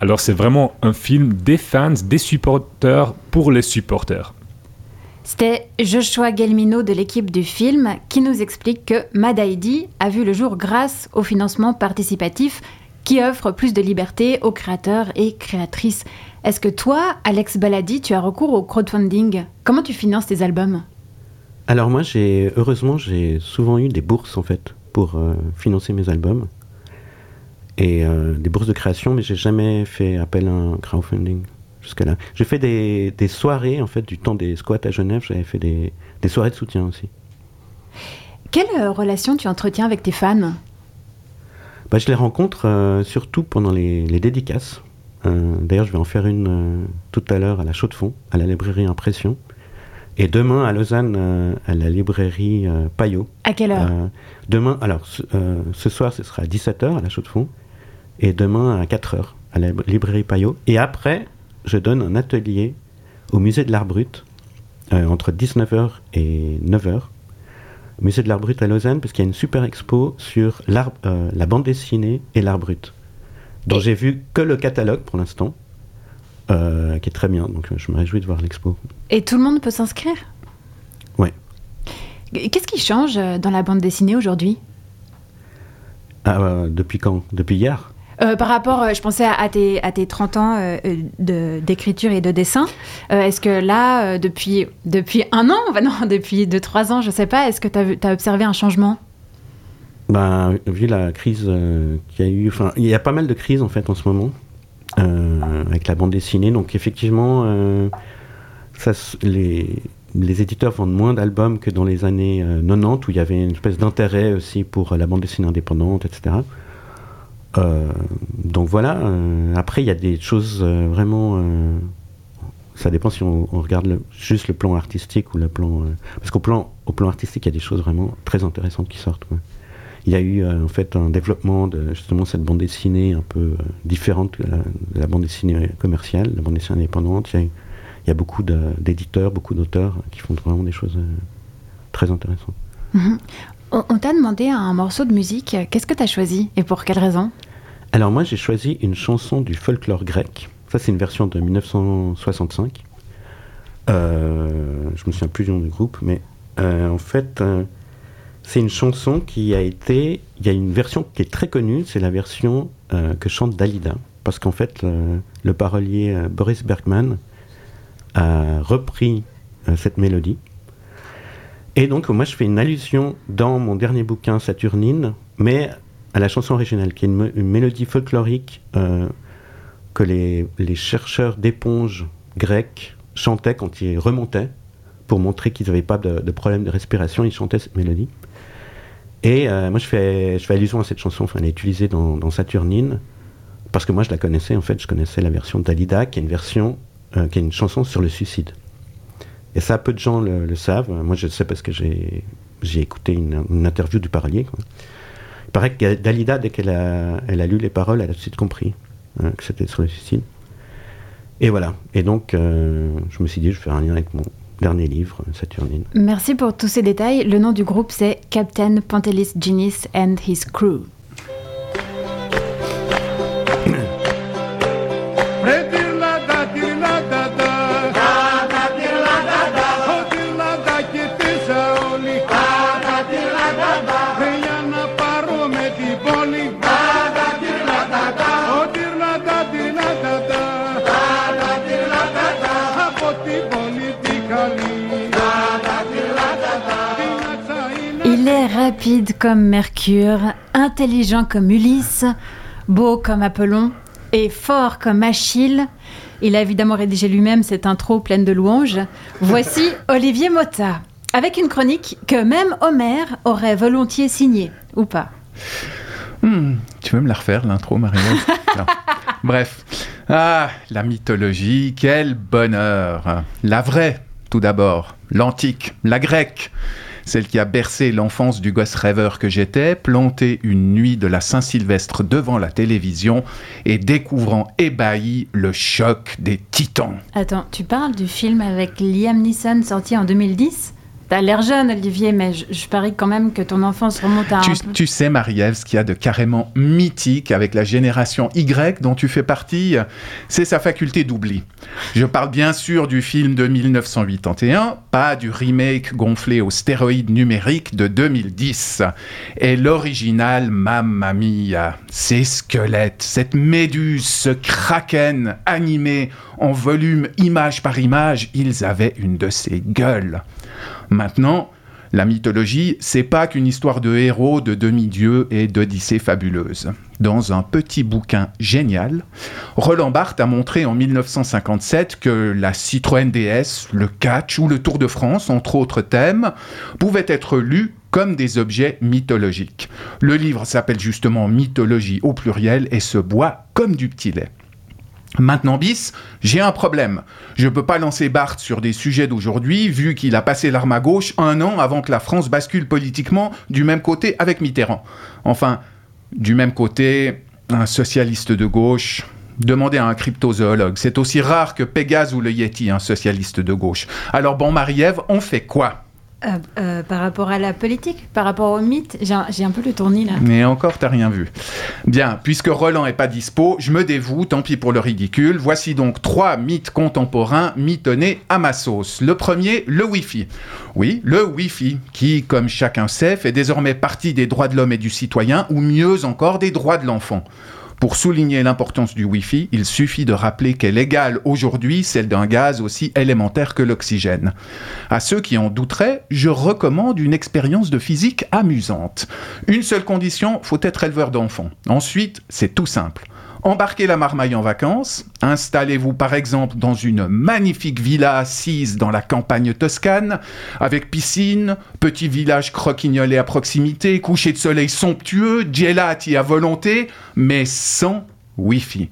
[SPEAKER 7] Alors c'est vraiment un film des fans, des supporters pour les supporters.
[SPEAKER 3] C'était Joshua Gelmino de l'équipe du film qui nous explique que Mad ID a vu le jour grâce au financement participatif qui offre plus de liberté aux créateurs et créatrices. Est-ce que toi, Alex Baladi, tu as recours au crowdfunding? Comment tu finances tes albums?
[SPEAKER 4] Alors, moi, j'ai heureusement, j'ai souvent eu des bourses, en fait, pour euh, financer mes albums. Et euh, des bourses de création, mais j'ai jamais fait appel à un crowdfunding jusqu'à là. J'ai fait des, des soirées, en fait, du temps des squats à Genève, j'avais fait des, des soirées de soutien aussi.
[SPEAKER 3] Quelle euh, relation tu entretiens avec tes fans?
[SPEAKER 4] Bah, je les rencontre euh, surtout pendant les, les dédicaces. Euh, D'ailleurs, je vais en faire une euh, tout à l'heure à la Chaux de Fonds, à la librairie Impression. Et demain à Lausanne, à la librairie Payot.
[SPEAKER 3] À quelle heure?
[SPEAKER 4] Demain, alors ce, ce soir, ce sera à 17h à la Chaux de Fonds. Et demain à 4h à la librairie Payot. Et après, je donne un atelier au musée de l'Art Brut euh, entre 19h et 9h. Musée de l'Art Brut à Lausanne, parce qu'il y a une super expo sur euh, la bande dessinée et l'art brut, dont j'ai vu que le catalogue pour l'instant, euh, qui est très bien. Donc je me réjouis de voir l'expo.
[SPEAKER 3] Et tout le monde peut s'inscrire?
[SPEAKER 4] Ouais.
[SPEAKER 3] Qu'est-ce qui change euh, dans la bande dessinée aujourd'hui?
[SPEAKER 4] Ah, euh, depuis quand? Depuis hier?
[SPEAKER 3] Euh, par rapport, euh, je pensais à, tes, à tes 30 ans euh, d'écriture et de dessin. Est-ce que là, depuis, un an, bah non, depuis 2-3 ans, je sais pas, est-ce que tu as, observé un changement?
[SPEAKER 4] Ben, vu la crise qu'il y a eu, il y a pas mal de crises en fait en ce moment avec la bande dessinée. Donc effectivement, les, éditeurs vendent moins d'albums que dans les années euh, 90 où il y avait une espèce d'intérêt aussi pour la bande dessinée indépendante, etc. Euh, donc voilà. euh, après, il y a des choses euh, vraiment. ça dépend si on, regarde juste le plan artistique ou le plan. parce qu'au plan, au plan artistique, il y a des choses vraiment très intéressantes qui sortent. Il y a eu en fait un développement de justement cette bande dessinée un peu différente de la, de la bande dessinée commerciale, la bande dessinée indépendante. Il y a, beaucoup d'éditeurs, beaucoup d'auteurs qui font vraiment des choses très intéressantes.
[SPEAKER 3] Mhm. On, t'a demandé un morceau de musique. Qu'est-ce que tu as choisi et pour quelle raison?
[SPEAKER 4] Alors moi j'ai choisi une chanson du folklore grec. Ça c'est une version de 1965. Euh, je me souviens plus du nom du groupe, mais euh, en fait euh, c'est une chanson qui a été... Il y a une version qui est très connue, c'est la version que chante Dalida. Parce qu'en fait le parolier Boris Bergman a repris cette mélodie. Et donc, moi, je fais une allusion dans mon dernier bouquin, Saturnine, mais à la chanson originale, qui est une, mélodie folklorique euh, que les, chercheurs d'éponges grecs chantaient quand ils remontaient, pour montrer qu'ils n'avaient pas de, problème de respiration, ils chantaient cette mélodie. Et euh, moi, je fais, allusion à cette chanson, enfin, elle est utilisée dans, Saturnine, parce que moi, je la connaissais, en fait, je connaissais la version Dalida, qui est une version, euh, qui est une chanson sur le suicide. Et ça, peu de gens le, savent. Moi, je le sais parce que j'ai écouté une, une interview du parolier. quoi. Il paraît que Dalida, dès qu'elle a, elle a lu les paroles, elle a tout de suite compris hein, que c'était sur le suicide. Et voilà. Et donc, euh, je me suis dit, je vais faire un lien avec mon dernier livre, Saturnine.
[SPEAKER 3] Merci pour tous ces détails. Le nom du groupe, c'est Captain Pantelis Ginis and his crew. Rapide comme Mercure, intelligent comme Ulysse, beau comme Apollon et fort comme Achille. Il a évidemment rédigé lui-même cette intro pleine de louanges. Voici Olivier Motta, avec une chronique que même Homère aurait volontiers signée, ou pas.
[SPEAKER 5] Hmm, tu veux me la refaire, l'intro, Non. Bref. Ah, la mythologie, quel bonheur. La vraie, tout d'abord. L'antique, la grecque. Celle qui a bercé l'enfance du gosse rêveur que j'étais, planté une nuit de la Saint-Sylvestre devant la télévision et découvrant ébahi le choc des titans.
[SPEAKER 3] Attends, tu parles du film avec Liam Neeson sorti en 2010 T'as l'air jeune, Olivier, mais je, je parie quand même que ton enfance remonte à un
[SPEAKER 5] Tu,
[SPEAKER 3] peu-
[SPEAKER 5] tu sais, Marie-Ève, ce qu'il y a de carrément mythique avec la génération Y dont tu fais partie, c'est sa faculté d'oubli. Je parle bien sûr du film de 1981, pas du remake gonflé aux stéroïdes numériques de 2010. Et l'original Mamma Mia, ces squelettes, cette méduse, ce kraken animé en volume image par image, ils avaient une de ces gueules. Maintenant, la mythologie, c'est pas qu'une histoire de héros, de demi-dieux et d'odyssées fabuleuses. Dans un petit bouquin génial, Roland Barthes a montré en 1957 que la Citroën DS, le catch ou le Tour de France, entre autres thèmes, pouvaient être lus comme des objets mythologiques. Le livre s'appelle justement Mythologie au pluriel et se boit comme du petit lait. Maintenant bis, j'ai un problème. Je peux pas lancer Barthes sur des sujets d'aujourd'hui, vu qu'il a passé l'arme à gauche un an avant que la France bascule politiquement du même côté avec Mitterrand. Enfin, du même côté, un socialiste de gauche. Demandez à un cryptozoologue. C'est aussi rare que Pégase ou le Yeti, un socialiste de gauche. Alors bon, Marie-Ève, on fait quoi?
[SPEAKER 3] Euh, euh, par rapport à la politique, par rapport au mythe, j'ai un, peu le tournis là.
[SPEAKER 5] Mais encore, t'as rien vu. Bien, puisque Roland est pas dispo, je me dévoue, tant pis pour le ridicule. Voici donc trois mythes contemporains mitonnés à ma sauce. Le premier, le Wi-Fi. Oui, le Wi-Fi, qui, comme chacun sait, fait désormais partie des droits de l'homme et du citoyen, ou mieux encore, des droits de l'enfant. Pour souligner l'importance du Wi-Fi, il suffit de rappeler qu'elle égale aujourd'hui celle d'un gaz aussi élémentaire que l'oxygène. À ceux qui en douteraient, je recommande une expérience de physique amusante. Une seule condition, faut être éleveur d'enfants. Ensuite, c'est tout simple. Embarquez la marmaille en vacances, installez-vous par exemple dans une magnifique villa assise dans la campagne toscane, avec piscine, petit village croquignolé à proximité, coucher de soleil somptueux, gelati à volonté, mais sans Wi-Fi.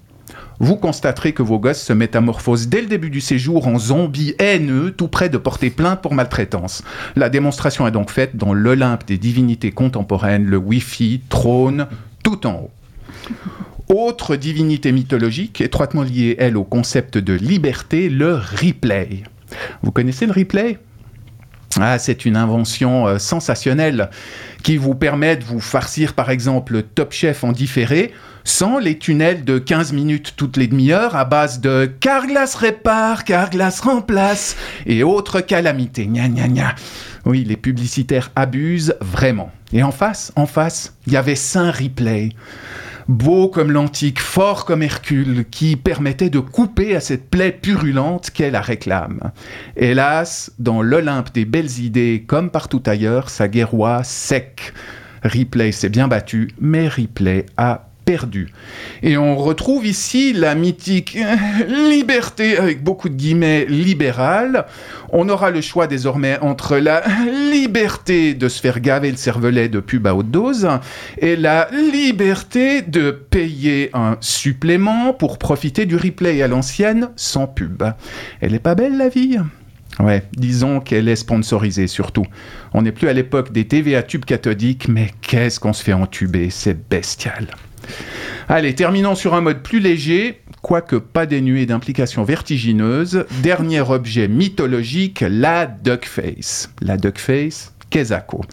[SPEAKER 5] Vous constaterez que vos gosses se métamorphosent dès le début du séjour en zombies haineux, tout près de porter plainte pour maltraitance. La démonstration est donc faite dans l'Olympe des divinités contemporaines, le Wi-Fi trône tout en haut. Autre divinité mythologique, étroitement liée, elle, au concept de liberté, le replay. Vous connaissez le replay? Ah, c'est une invention euh, sensationnelle qui vous permet de vous farcir par exemple Top Chef en différé sans les tunnels de 15 minutes toutes les demi-heures à base de Carglass répare, Carglass remplace et autres calamités. Gna gna gna. Oui, les publicitaires abusent vraiment. Et en face, en face, il y avait Saint Replay beau comme l'antique, fort comme Hercule, qui permettait de couper à cette plaie purulente qu'est la réclame. Hélas, dans l'Olympe des belles idées, comme partout ailleurs, sa guerroie sec. Ripley s'est bien battu, mais Ripley a perdu. Et on retrouve ici la mythique liberté, avec beaucoup de guillemets, libérale. On aura le choix désormais entre la liberté de se faire gaver le cervelet de pub à haute dose et la liberté de payer un supplément pour profiter du replay à l'ancienne sans pub. Elle est pas belle la vie? Ouais, disons qu'elle est sponsorisée surtout. On n'est plus à l'époque des TV à tubes cathodiques, mais qu'est-ce qu'on se fait entuber, c'est bestial. Allez, terminons sur un mode plus léger, quoique pas dénué d'implications vertigineuses. Dernier objet mythologique, la duckface. La duckface, Kezako,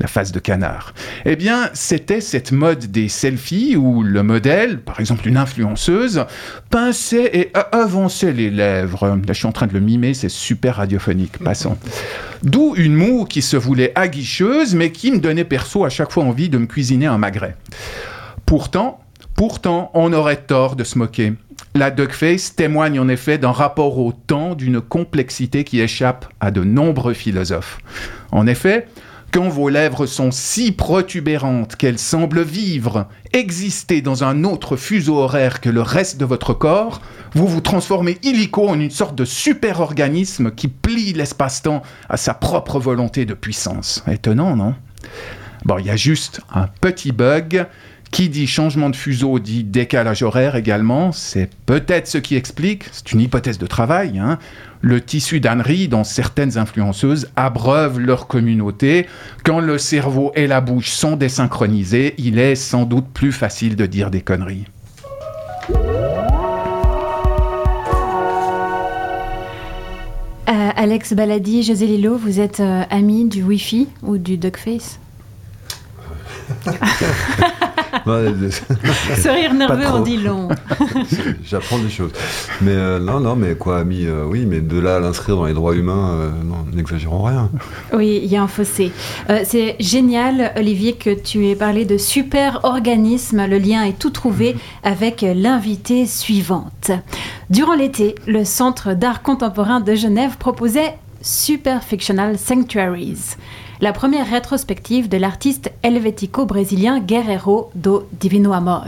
[SPEAKER 5] la face de canard. Eh bien, c'était cette mode des selfies où le modèle, par exemple une influenceuse, pinçait et avançait les lèvres. Là, je suis en train de le mimer, c'est super radiophonique. Passons. D'où une moue qui se voulait aguicheuse, mais qui me donnait perso à chaque fois envie de me cuisiner un magret. Pourtant, pourtant, on aurait tort de se moquer. La duckface témoigne en effet d'un rapport au temps, d'une complexité qui échappe à de nombreux philosophes. En effet, quand vos lèvres sont si protubérantes qu'elles semblent vivre, exister dans un autre fuseau horaire que le reste de votre corps, vous vous transformez illico en une sorte de super-organisme qui plie l'espace-temps à sa propre volonté de puissance. Étonnant, non? Bon, il y a juste un petit bug qui dit changement de fuseau dit décalage horaire également. C'est peut-être ce qui explique, c'est une hypothèse de travail, hein, le tissu d'ânerie dont certaines influenceuses abreuvent leur communauté. Quand le cerveau et la bouche sont désynchronisés, il est sans doute plus facile de dire des conneries.
[SPEAKER 3] Euh, Alex Baladi, José Lilo, vous êtes euh, ami du Wi-Fi ou du Duckface? Ce rire nerveux en dit long.
[SPEAKER 6] J'apprends des choses. Mais euh, non, non, mais quoi, ami, euh, oui, mais de là à l'inscrire dans les droits humains, euh, non, n'exagérons rien.
[SPEAKER 3] Oui, il y a un fossé. c'est génial, Olivier, que tu aies parlé de super organisme. Le lien est tout trouvé avec l'invité suivante. Durant l'été, le Centre d'art contemporain de Genève proposait Super Fictional Sanctuaries la première rétrospective de l'artiste helvético-brésilien Guerrero do Divino Amor.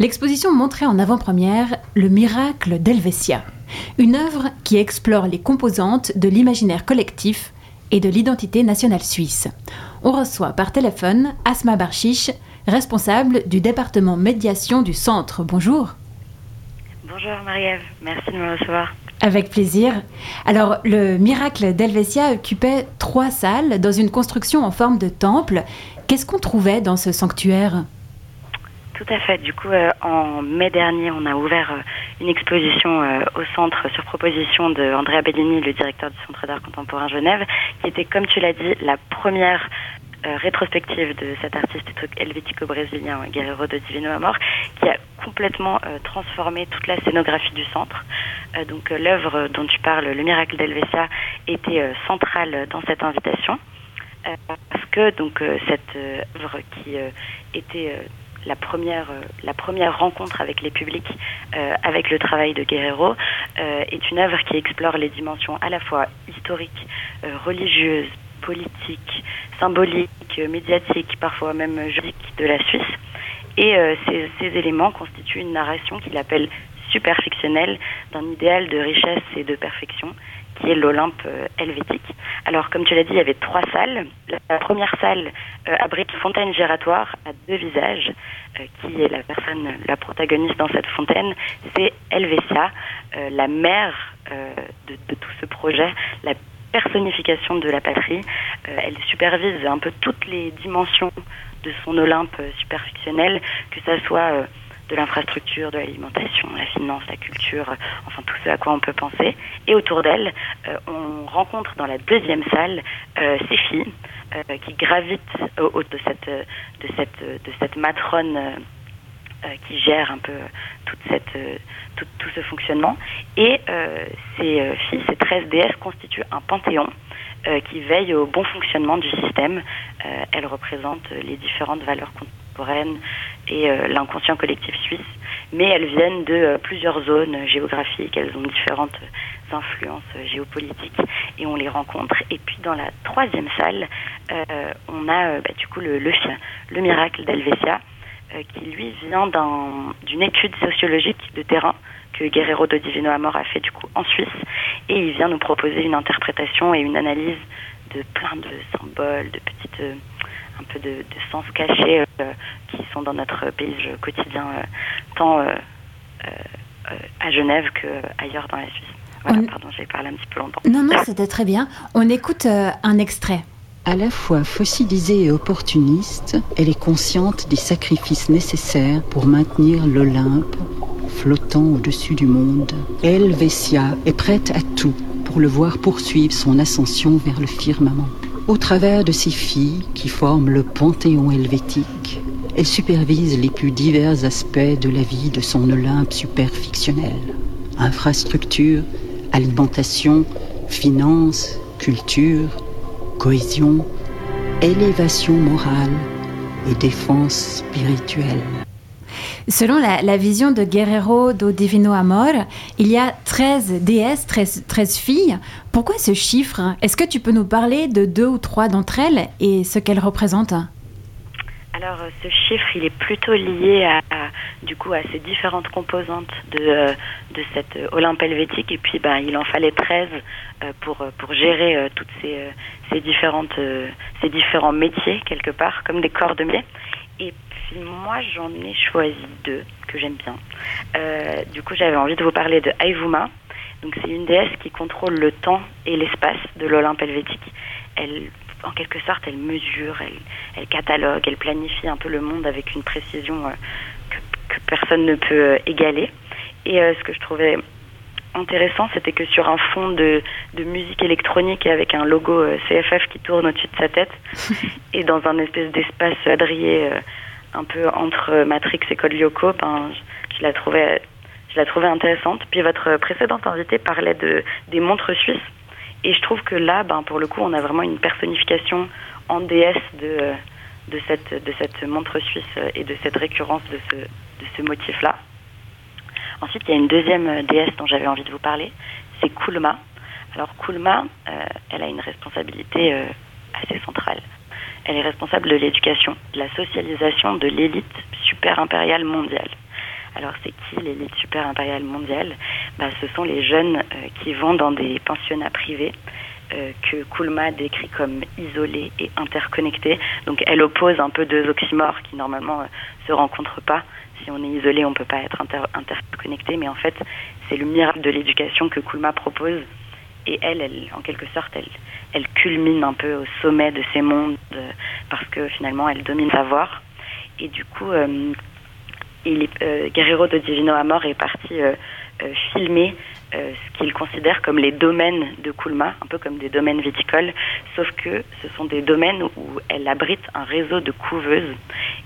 [SPEAKER 3] L'exposition montrait en avant-première Le miracle d'Helvetia, une œuvre qui explore les composantes de l'imaginaire collectif et de l'identité nationale suisse. On reçoit par téléphone Asma Barchiche, responsable du département médiation du centre. Bonjour.
[SPEAKER 15] Bonjour Marie-Ève, merci de me recevoir.
[SPEAKER 3] Avec plaisir. Alors, le miracle d'Helvetia occupait trois salles dans une construction en forme de temple. Qu'est-ce qu'on trouvait dans ce sanctuaire?
[SPEAKER 15] Tout à fait. Du coup, euh, en mai dernier, on a ouvert euh, une exposition euh, au centre sur proposition de Andrea Bellini, le directeur du Centre d'art contemporain Genève, qui était, comme tu l'as dit, la première euh, rétrospective de cet artiste helvético-brésilien Guerrero de Divino Amor, qui a complètement euh, transformé toute la scénographie du centre. Euh, donc l'œuvre dont tu parles, Le miracle d'Helvetia, était centrale dans cette invitation, parce que donc cette œuvre qui était la première, la première rencontre avec les publics, avec le travail de Guerrero, est une œuvre qui explore les dimensions à la fois historiques, religieuses, politiques, symboliques, médiatiques, parfois même juridiques de la Suisse. Et ces, ces, éléments constituent une narration qu'il appelle superfictionnelle d'un idéal de richesse et de perfection qui est l'Olympe euh, helvétique. Alors, comme tu l'as dit, il y avait trois salles. La première salle euh, abrite une fontaine giratoire à deux visages. Euh, qui est la personne, la protagoniste dans cette fontaine C'est Helvetia, la mère de, de, tout ce projet, la personnification de la patrie. elle supervise un peu toutes les dimensions de son Olympe superfictionnel, que ça soit de l'infrastructure, de l'alimentation, la finance, la culture, enfin tout ce à quoi on peut penser. Et autour d'elle, euh, on rencontre dans la deuxième salle euh, ces filles euh, qui gravitent au, cette, de, cette, de cette matrone qui gère un peu cette, tout, ce fonctionnement. Et ces filles, ces 13 déesses, constituent un panthéon qui veille au bon fonctionnement du système. elles représentent les différentes valeurs et euh, l'inconscient collectif suisse, mais elles viennent de euh, plusieurs zones géographiques, elles ont différentes influences géopolitiques et on les rencontre. Et puis dans la troisième salle, euh, on a bah, du coup le, le, le miracle d'Helvetia, qui lui vient d'une étude sociologique de terrain que Guerrero de Divino Amor a fait du coup en Suisse et il vient nous proposer une interprétation et une analyse de plein de symboles, de petites un peu de, de sens caché euh, qui sont dans notre paysage quotidien, euh, tant euh, à Genève qu'ailleurs dans la Suisse. Voilà, pardon, j'ai parlé un petit peu longtemps.
[SPEAKER 3] Non, non, c'était très bien. On écoute un extrait.
[SPEAKER 16] À la fois fossilisée et opportuniste, elle est consciente des sacrifices nécessaires pour maintenir l'Olympe flottant au-dessus du monde. Elle, est prête à tout pour le voir poursuivre son ascension vers le firmament. Au travers de ces filles qui forment le panthéon helvétique, elle supervise les plus divers aspects de la vie de son Olympe superfictionnel. Infrastructure, alimentation, finances, culture, cohésion, élévation morale et défense spirituelle.
[SPEAKER 3] Selon la, vision de Guerrero do Divino Amor, il y a 13 déesses, 13, filles. Pourquoi ce chiffre? Est-ce que tu peux nous parler de deux ou trois d'entre elles et ce qu'elles représentent?
[SPEAKER 15] Alors, ce chiffre, il est plutôt lié à, du coup, à ces différentes composantes de, de cette Olympe helvétique. Et puis, bah, il en fallait 13 euh, pour, pour gérer euh, toutes ces, ces, différentes, ces différents métiers, quelque part, comme des corps de. Et moi, j'en ai choisi deux que j'aime bien. Euh, du coup, j'avais envie de vous parler de Aivuma. Donc, c'est une déesse qui contrôle le temps et l'espace de l'Olympe helvétique. Elle, en quelque sorte, elle mesure, elle, elle, catalogue, elle planifie un peu le monde avec une précision euh, que, personne ne peut euh, égaler. Et ce que je trouvais intéressant, c'était que sur un fond de, de, musique électronique et avec un logo CFF qui tourne au-dessus de sa tête, et dans un espèce d'espace adrié un peu entre Matrix et Code Lyoko, ben, je, la trouvais, je la trouvais intéressante. Puis votre précédente invitée parlait de, des montres suisses. Et je trouve que là, ben, pour le coup, on a vraiment une personnification en déesse de, de, cette, de cette montre suisse et de cette récurrence de ce, motif-là. Ensuite, il y a une deuxième déesse dont j'avais envie de vous parler, c'est Kulma. Alors Kulma, euh, elle a une responsabilité euh, assez centrale elle est responsable de l'éducation, de la socialisation de l'élite super impériale mondiale. Alors c'est qui l'élite super impériale mondiale bah, Ce sont les jeunes euh, qui vont dans des pensionnats privés euh, que Kulma décrit comme isolés et interconnectés. Donc elle oppose un peu deux oxymores qui normalement euh, se rencontrent pas. Si on est isolé, on peut pas être interconnecté, mais en fait c'est le miracle de l'éducation que Kulma propose et elle, en quelque sorte, elle, culmine un peu au sommet de ces mondes euh, parce que finalement, elle domine savoir. Et du coup, euh, Guerrero de Divino Amor est parti filmer ce qu'il considère comme les domaines de Kulma, un peu comme des domaines viticoles, sauf que ce sont des domaines où elle abrite un réseau de couveuses.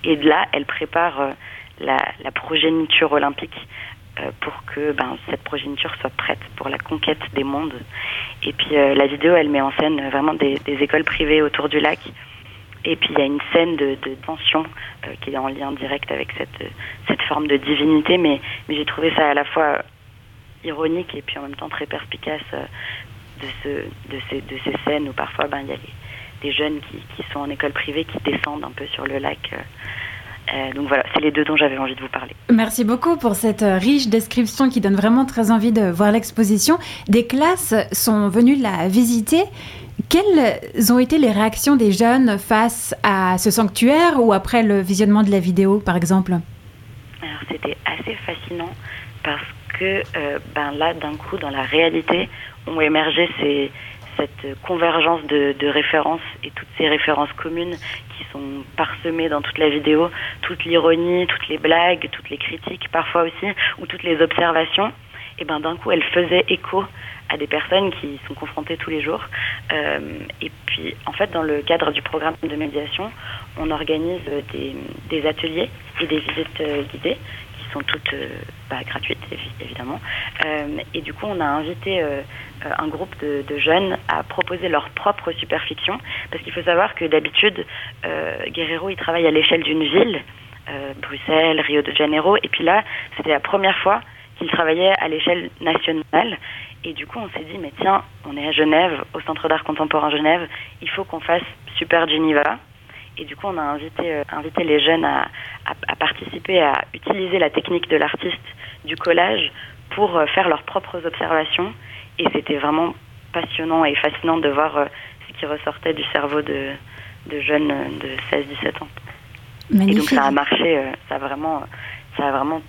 [SPEAKER 15] Et de là, elle prépare la, progéniture olympique euh, pour que ben, cette progéniture soit prête pour la conquête des mondes. Et puis euh, la vidéo, elle met en scène vraiment des, écoles privées autour du lac Et puis il y a une scène de, tension euh, qui est en lien direct avec cette, cette forme de divinité, mais, j'ai trouvé ça à la fois ironique et puis en même temps très perspicace euh, de, ce, de, ces, de ces scènes où parfois ben, il y a des jeunes qui, qui, sont en école privée qui descendent un peu sur le lac. Euh, euh, donc voilà, c'est les deux dont j'avais envie de vous parler.
[SPEAKER 3] Merci beaucoup pour cette riche description qui donne vraiment très envie de voir l'exposition. Des classes sont venues la visiter. Quelles ont été les réactions des jeunes face à ce sanctuaire ou après le visionnement de la vidéo, par exemple
[SPEAKER 15] Alors c'était assez fascinant parce que euh, ben là, d'un coup, dans la réalité, ont émergé cette convergence de, de, références et toutes ces références communes qui sont parsemées dans toute la vidéo, toute l'ironie, toutes les blagues, toutes les critiques parfois aussi, ou toutes les observations, et ben d'un coup elles faisaient écho à des personnes qui sont confrontées tous les jours. Euh, et puis en fait dans le cadre du programme de médiation, on organise des, ateliers et des visites euh, guidées qui sont toutes euh, bah, gratuites évidemment. Et du coup on a invité un groupe de, jeunes à proposer leur propre superfiction, parce qu'il faut savoir que d'habitude, euh, Guerrero, il travaille à l'échelle d'une ville, Bruxelles, Rio de Janeiro, et puis là, c'était la première fois qu'il travaillait à l'échelle nationale, et du coup, on s'est dit, mais tiens, on est à Genève, au Centre d'art contemporain Genève, il faut qu'on fasse Super Geneva, et du coup, on a invité, euh, invité les jeunes à, à, à, participer, à utiliser la technique de l'artiste du collage pour euh, faire leurs propres observations et c'était vraiment passionnant et fascinant de voir euh, ce qui ressortait du cerveau de, de jeunes de 16-17 ans.
[SPEAKER 3] Magnifique.
[SPEAKER 15] Et donc ça a marché, ça a vraiment, ça a vraiment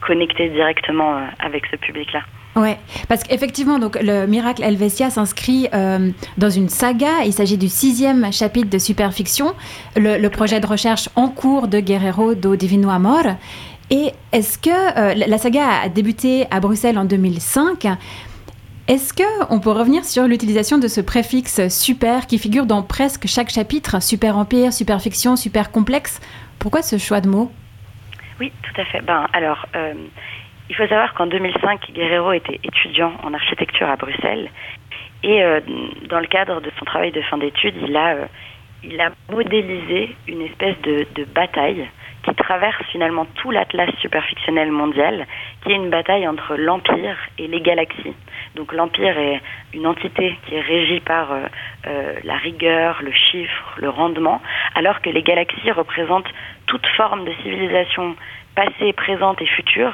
[SPEAKER 15] connecté directement avec ce public-là.
[SPEAKER 3] Ouais, parce qu'effectivement, donc le miracle Helvetia s'inscrit euh, dans une saga. Il s'agit du sixième chapitre de Superfiction, le, projet de recherche en cours de Guerrero do Divino Amor. Et est-ce que euh, la saga a débuté à Bruxelles en 2005 est-ce qu'on peut revenir sur l'utilisation de ce préfixe super qui figure dans presque chaque chapitre? Super empire, super fiction, super complexe. Pourquoi ce choix de mots?
[SPEAKER 15] Oui, tout à fait. Ben, alors, euh, il faut savoir qu'en 2005, Guerrero était étudiant en architecture à Bruxelles. Et euh, dans le cadre de son travail de fin d'études, il a, euh, modélisé une espèce de, bataille qui traverse finalement tout l'atlas superfictionnel mondial, qui est une bataille entre l'Empire et les galaxies. Donc l'Empire est une entité qui est régie par euh, la rigueur, le chiffre, le rendement, alors que les galaxies représentent toute forme de civilisation passée, présente et future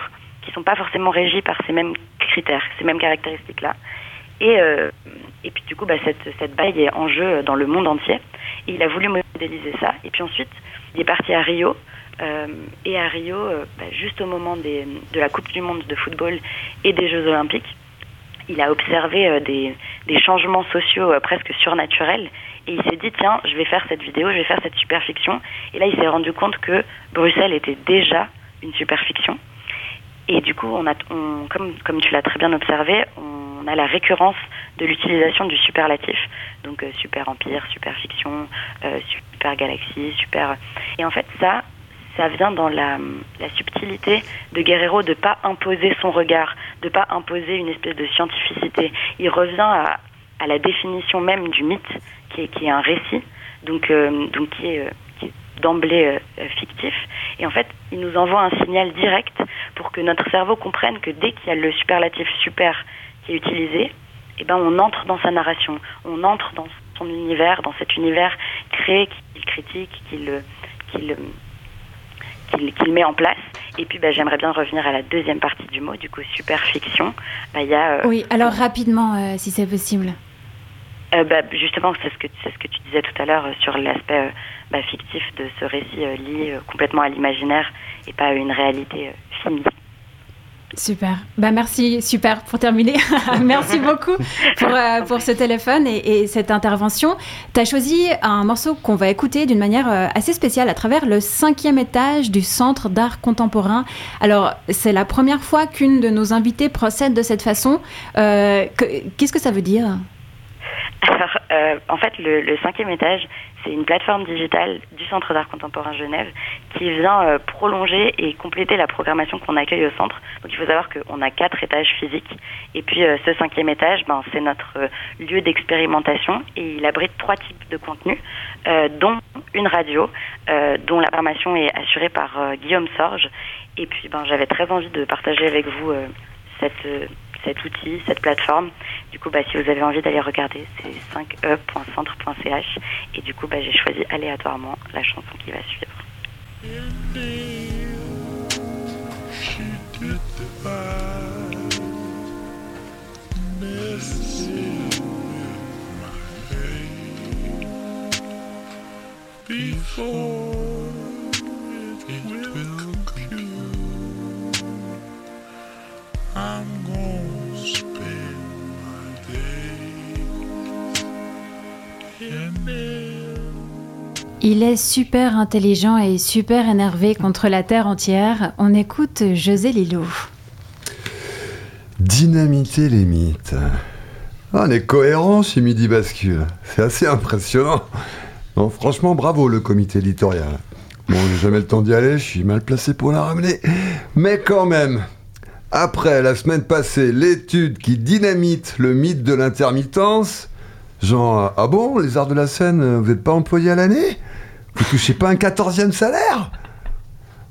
[SPEAKER 15] qui sont pas forcément régies par ces mêmes critères, ces mêmes caractéristiques-là. Et, euh, et puis du coup, bah, cette, cette bataille est en jeu dans le monde entier. Et il a voulu modéliser ça. Et puis ensuite, il est parti à Rio euh, et à Rio, euh, bah, juste au moment des, de la Coupe du Monde de football et des Jeux Olympiques, il a observé des, des, changements sociaux presque surnaturels et il s'est dit tiens, je vais faire cette vidéo, je vais faire cette superfiction. Et là, il s'est rendu compte que Bruxelles était déjà une superfiction. Et du coup, on a, comme, comme tu l'as très bien observé, on a la récurrence de l'utilisation du superlatif. Donc euh, super empire, super fiction, super galaxie, super. Et en fait, ça, ça vient dans la, la subtilité de Guerrero de pas imposer son regard, de pas imposer une espèce de scientificité. Il revient à, à la définition même du mythe, qui est, qui est un récit, donc, euh, donc qui est d'emblée euh, fictif. Et en fait, il nous envoie un signal direct pour que notre cerveau comprenne que dès qu'il y a le superlatif super qui est utilisé, eh ben on entre dans sa narration, on entre dans son univers, dans cet univers créé qu'il critique, qu'il qu'il qu'il qu met en place. Et puis, bah, j'aimerais bien revenir à la deuxième partie du mot, du coup, superfiction. Bah, y a, euh,
[SPEAKER 3] oui, alors rapidement, euh, si c'est possible.
[SPEAKER 15] Euh, bah, justement, c'est ce, que, ce que tu disais tout à l'heure sur l'aspect bah, fictif de ce récit lié complètement à l'imaginaire et pas à une réalité finie.
[SPEAKER 3] Super. Bah merci, super pour terminer. merci beaucoup pour, euh, pour ce téléphone et, et cette intervention. Tu as choisi un morceau qu'on va écouter d'une manière euh, assez spéciale à travers le cinquième étage du Centre d'art contemporain. Alors, c'est la première fois qu'une de nos invités procède de cette façon. Euh, Qu'est-ce que ça veut dire?
[SPEAKER 15] Alors, euh, en fait, le, le cinquième étage, c'est une plateforme digitale du Centre d'art contemporain Genève qui vient euh, prolonger et compléter la programmation qu'on accueille au centre. Donc, il faut savoir qu'on a quatre étages physiques. Et puis, euh, ce cinquième étage, ben, c'est notre euh, lieu d'expérimentation et il abrite trois types de contenus, dont une radio, dont la programmation est assurée par Guillaume Sorge. Et puis, ben, j'avais très envie de partager avec vous cette, cet outil, cette plateforme. Du coup, bah, si vous avez envie d'aller regarder, c'est 5e.centre.ch. Et du coup, bah, j'ai choisi aléatoirement la chanson qui va suivre.
[SPEAKER 3] Il est super intelligent et super énervé contre la Terre entière. On écoute José Lilou.
[SPEAKER 6] Dynamiter les mythes. Ah, on est cohérent chez Midi Bascule. C'est assez impressionnant. Franchement, bravo le comité éditorial. Bon, j'ai jamais le temps d'y aller, je suis mal placé pour la ramener. Mais quand même, après la semaine passée, l'étude qui dynamite le mythe de l'intermittence, genre, ah bon, les arts de la scène, vous n'êtes pas employés à l'année? Vous touchez pas un quatorzième salaire?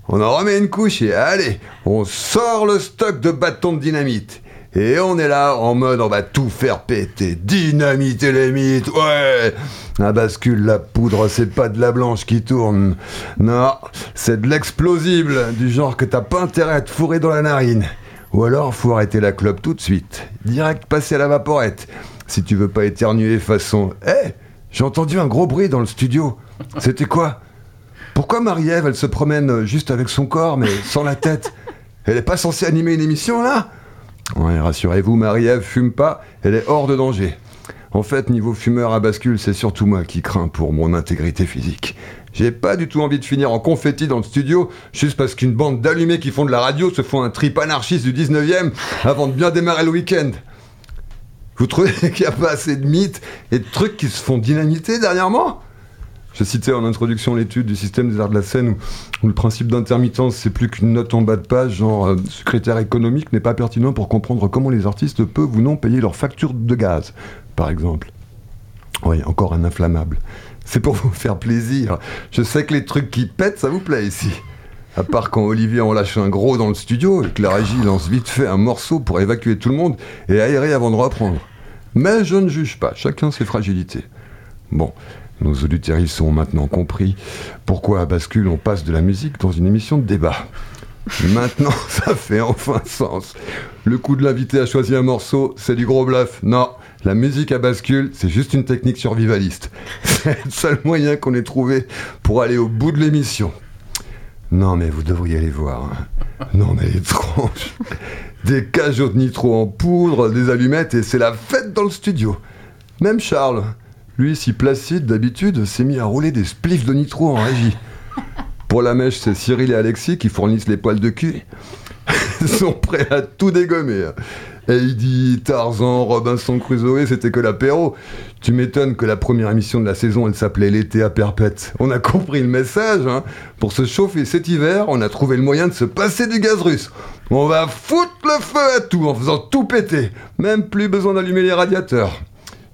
[SPEAKER 6] On en remet une couche et allez, on sort le stock de bâtons de dynamite. Et on est là en mode on va tout faire péter, dynamiter les mythes, ouais La bascule, la poudre, c'est pas de la blanche qui tourne. Non, c'est de l'explosible, du genre que t'as pas intérêt à te fourrer dans la narine. Ou alors faut arrêter la clope tout de suite. Direct passer à la vaporette. Si tu veux pas éternuer façon. Hé J'ai entendu un gros bruit dans le studio. C'était quoi? Pourquoi Marie-Ève, elle se promène juste avec son corps, mais sans la tête? Elle est pas censée animer une émission, là? Ouais, rassurez-vous, Marie-Ève fume pas, elle est hors de danger. En fait, niveau fumeur à bascule, c'est surtout moi qui crains pour mon intégrité physique. J'ai pas du tout envie de finir en confetti dans le studio, juste parce qu'une bande d'allumés qui font de la radio se font un trip anarchiste du 19ème avant de bien démarrer le week-end. Vous trouvez qu'il n'y a pas assez de mythes et de trucs qui se font dynamiter dernièrement? J'ai cité en introduction l'étude du système des arts de la scène où, le principe d'intermittence c'est plus qu'une note en bas de page, genre euh, ce critère économique n'est pas pertinent pour comprendre comment les artistes peuvent ou non payer leurs factures de gaz, par exemple. Oui, encore un inflammable. C'est pour vous faire plaisir. Je sais que les trucs qui pètent, ça vous plaît ici. À part quand Olivier en lâche un gros dans le studio et que la régie lance vite fait un morceau pour évacuer tout le monde et aérer avant de reprendre. Mais je ne juge pas, chacun ses fragilités. Bon, nos auditeurs ont maintenant compris pourquoi à Bascule on passe de la musique dans une émission de débat. Maintenant, ça fait enfin sens. Le coup de l'invité à choisir un morceau, c'est du gros bluff. Non, la musique à bascule, c'est juste une technique survivaliste. C'est le seul moyen qu'on ait trouvé pour aller au bout de l'émission. Non, mais vous devriez aller voir. hein. Non, mais étrange. Des cajots de nitro en poudre, des allumettes, et c'est la fête dans le studio. Même Charles, lui, si placide d'habitude, s'est mis à rouler des spliffs de nitro en régie. Pour la mèche, c'est Cyril et Alexis qui fournissent les poils de cul. Ils sont prêts à tout dégommer. Hein. Heidi, Tarzan, Robinson Crusoe, c'était que l'apéro. Tu m'étonnes que la première émission de la saison, elle s'appelait L'été à perpète. On a compris le message. hein. Pour se chauffer cet hiver, on a trouvé le moyen de se passer du gaz russe. On va foutre le feu à tout en faisant tout péter. Même plus besoin d'allumer les radiateurs.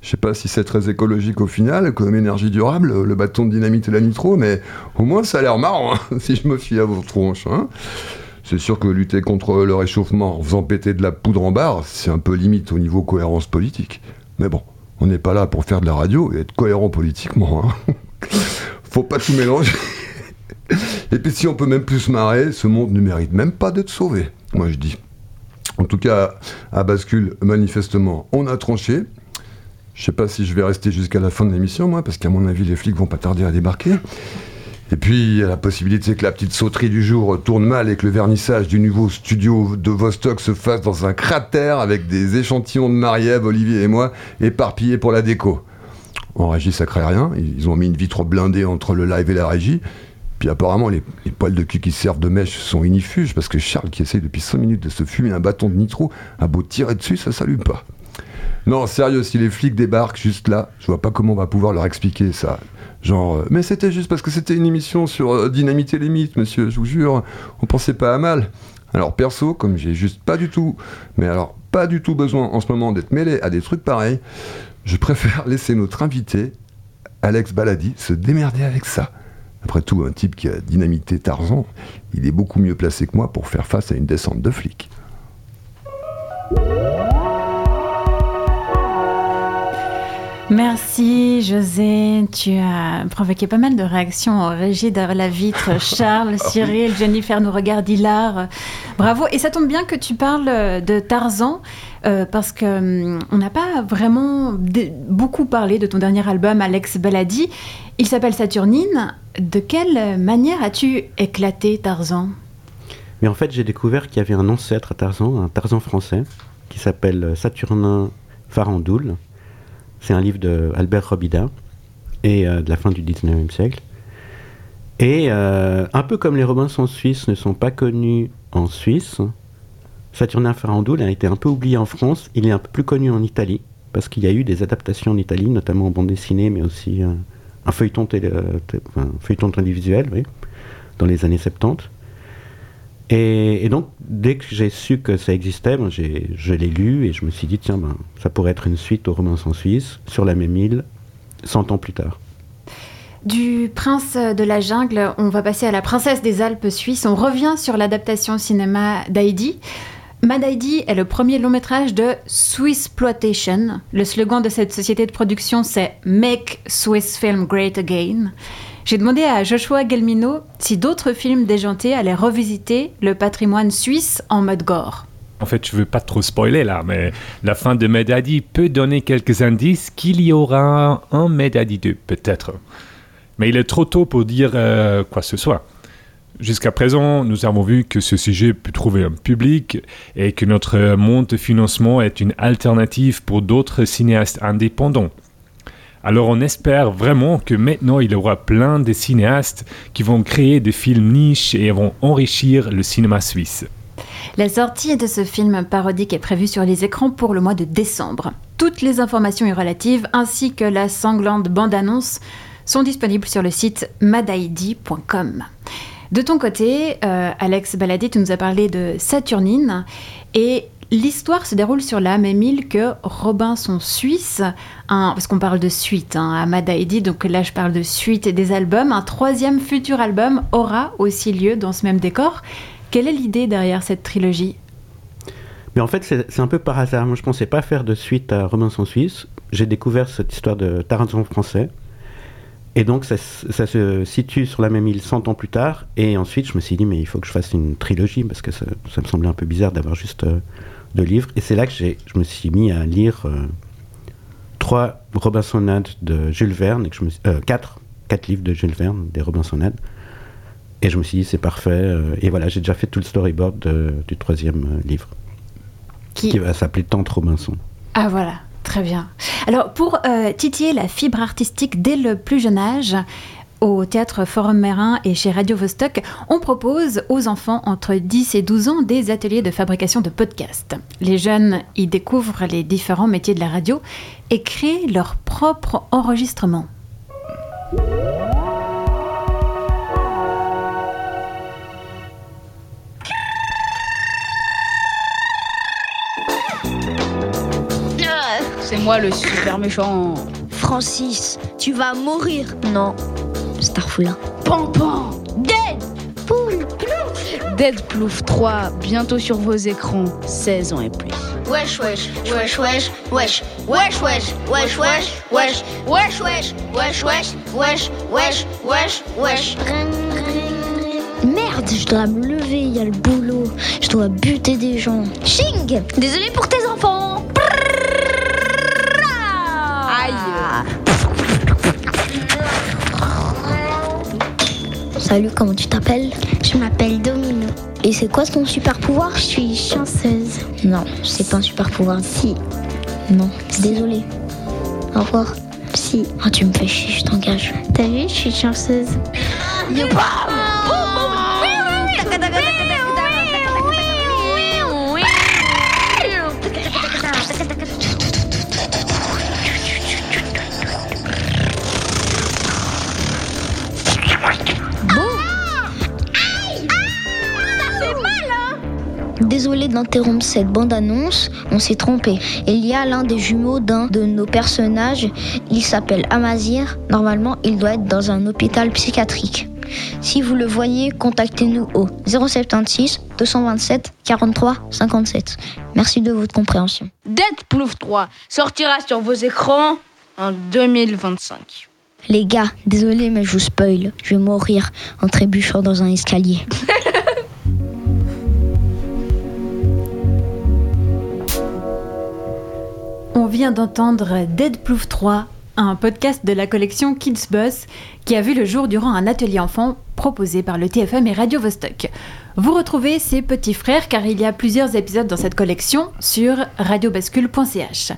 [SPEAKER 6] Je sais pas si c'est très écologique au final, comme énergie durable, le bâton de dynamite et la nitro, mais au moins ça a l'air marrant, hein, si je me fie à vos tronches. hein. C'est sûr que lutter contre le réchauffement en faisant péter de la poudre en barre, c'est un peu limite au niveau cohérence politique. Mais bon, on n'est pas là pour faire de la radio et être cohérent politiquement. hein. Faut pas tout mélanger. Et puis si on peut même plus se marrer, ce monde ne mérite même pas d'être sauvé, moi je dis. En tout cas, à bascule, manifestement, on a tranché. Je sais pas si je vais rester jusqu'à la fin de l'émission, moi, parce qu'à mon avis, les flics vont pas tarder à débarquer. Et puis, il y a la possibilité que la petite sauterie du jour tourne mal et que le vernissage du nouveau studio de Vostok se fasse dans un cratère avec des échantillons de Marie-Ève, Olivier et moi éparpillés pour la déco. En régie, ça crée rien. Ils ont mis une vitre blindée entre le live et la régie. Puis apparemment, les, les poils de cul qui servent de mèche sont inifuges parce que Charles, qui essaye depuis 5 minutes de se fumer un bâton de nitro, a beau tirer dessus, ça s'allume pas. Non, sérieux, si les flics débarquent juste là, je vois pas comment on va pouvoir leur expliquer ça. Genre, euh, mais c'était juste parce que c'était une émission sur euh, dynamiter les monsieur, je vous jure, on pensait pas à mal. Alors perso, comme j'ai juste pas du tout, mais alors pas du tout besoin en ce moment d'être mêlé à des trucs pareils, je préfère laisser notre invité, Alex Baladi, se démerder avec ça. Après tout, un type qui a dynamité Tarzan, il est beaucoup mieux placé que moi pour faire face à une descente de flics.
[SPEAKER 3] Merci José, tu as provoqué pas mal de réactions en régie derrière la vitre. Charles, Cyril, Jennifer nous regarde, Hilar. Bravo. Et ça tombe bien que tu parles de Tarzan euh, parce que hum, on n'a pas vraiment beaucoup parlé de ton dernier album, Alex Baladi. Il s'appelle Saturnine. De quelle manière as-tu éclaté Tarzan?
[SPEAKER 4] Mais en fait, j'ai découvert qu'il y avait un ancêtre à Tarzan, un Tarzan français, qui s'appelle Saturnin Farandoul. C'est un livre de Albert Robida, et euh, de la fin du 19e siècle. Et euh, un peu comme les Robinson suisses ne sont pas connus en Suisse, Saturnin Farandoul a été un peu oublié en France. Il est un peu plus connu en Italie, parce qu'il y a eu des adaptations en Italie, notamment en bande dessinée, mais aussi euh, un feuilleton, télé- feuilleton télévisuel, oui, dans les années 70. Et, donc, dès que j'ai su que ça existait, ben, je l'ai lu et je me suis dit, tiens, ben, ça pourrait être une suite au Robinson Suisse, sur la même île, 100 ans plus tard.
[SPEAKER 3] Du prince de la jungle, on va passer à la princesse des Alpes suisses. On revient sur l'adaptation cinéma d'Heidi. Mad Heidi est le premier long métrage de Swissploitation. Le slogan de cette société de production, c'est Make Swiss Film Great Again. J'ai demandé à Joshua Gelmino si d'autres films déjantés allaient revisiter le patrimoine suisse en mode gore.
[SPEAKER 7] En fait, je veux pas trop spoiler là, mais la fin de Medadi peut donner quelques indices qu'il y aura un Medadi 2, peut-être. Mais il est trop tôt pour dire euh, quoi que ce soit. Jusqu'à présent, nous avons vu que ce sujet peut trouver un public et que notre monde de financement est une alternative pour d'autres cinéastes indépendants. Alors on espère vraiment que maintenant il y aura plein de cinéastes qui vont créer des films niches et vont enrichir le cinéma suisse.
[SPEAKER 3] La sortie de ce film parodique est prévue sur les écrans pour le mois de décembre. Toutes les informations y relatives ainsi que la sanglante bande-annonce sont disponibles sur le site madaidi.com. De ton côté, euh, Alex Baladi, tu nous as parlé de Saturnine et l'histoire se déroule sur la même île que Robinson Suisse, parce qu'on parle de suite hein, à donc là je parle de suite des albums. Un troisième futur album aura aussi lieu dans ce même décor. Quelle est l'idée derrière cette trilogie?
[SPEAKER 4] Mais en fait, c'est un peu par hasard. Moi, je pensais pas faire de suite à Robinson Suisse. J'ai découvert cette histoire de Tarzan français. Et donc, ça, se situe sur la même île 100 ans plus tard. Et ensuite, je me suis dit, mais il faut que je fasse une trilogie, parce que ça, ça me semblait un peu bizarre d'avoir juste euh, deux livres. Et c'est là que je me suis mis à lire euh, trois Robinsonades de Jules Verne, et que je me suis- euh, quatre, quatre livres de Jules Verne, des Robinsonades. Et je me suis dit, c'est parfait. euh, et voilà, j'ai déjà fait tout le storyboard de- du troisième livre,
[SPEAKER 3] Qui-
[SPEAKER 4] qui va s'appeler Tante Robinson.
[SPEAKER 3] Ah voilà, très bien. Alors pour euh, titiller la fibre artistique dès le plus jeune âge, au théâtre Forum Mérin et chez Radio Vostok, on propose aux enfants entre 10 et 12 ans des ateliers de fabrication de podcasts. Les jeunes y découvrent les différents métiers de la radio et créent leur propre enregistrement.
[SPEAKER 17] C'est moi le super méchant. Francis, tu vas mourir. Non. Starfoulin. Pampan. Deadpool. Plouf. Deadplouf 3, bientôt sur vos écrans, 16 ans et plus.
[SPEAKER 18] Wesh wesh, wesh wesh, wesh, wesh wesh, wesh wesh, wesh, wesh wesh, wesh wesh, wesh, wesh, wesh, wesh.
[SPEAKER 17] Merde, je dois me lever, il y a le boulot. Je dois buter des gens. Ching Désolé pour tes enfants. Salut, comment tu t'appelles Je m'appelle Domino. Et c'est quoi ton super pouvoir Je suis chanceuse. Non, c'est pas un super pouvoir. Si. Non, désolé. Au revoir. Si. Oh, tu me fais chier, je t'engage. T'as vu, je suis chanceuse. Désolé d'interrompre cette bande-annonce, on s'est trompé. Il y a l'un des jumeaux d'un de nos personnages, il s'appelle Amazir. Normalement, il doit être dans un hôpital psychiatrique. Si vous le voyez, contactez-nous au 076 227 43 57. Merci de votre compréhension.
[SPEAKER 18] Deadpool 3 sortira sur vos écrans en 2025.
[SPEAKER 17] Les gars, désolé mais je vous spoil. Je vais mourir en trébuchant dans un escalier.
[SPEAKER 3] On vient d'entendre Dead Plouf 3, un podcast de la collection Kids Bus qui a vu le jour durant un atelier enfant proposé par le TFM et Radio Vostok. Vous retrouvez ses petits frères car il y a plusieurs épisodes dans cette collection sur radiobascule.ch.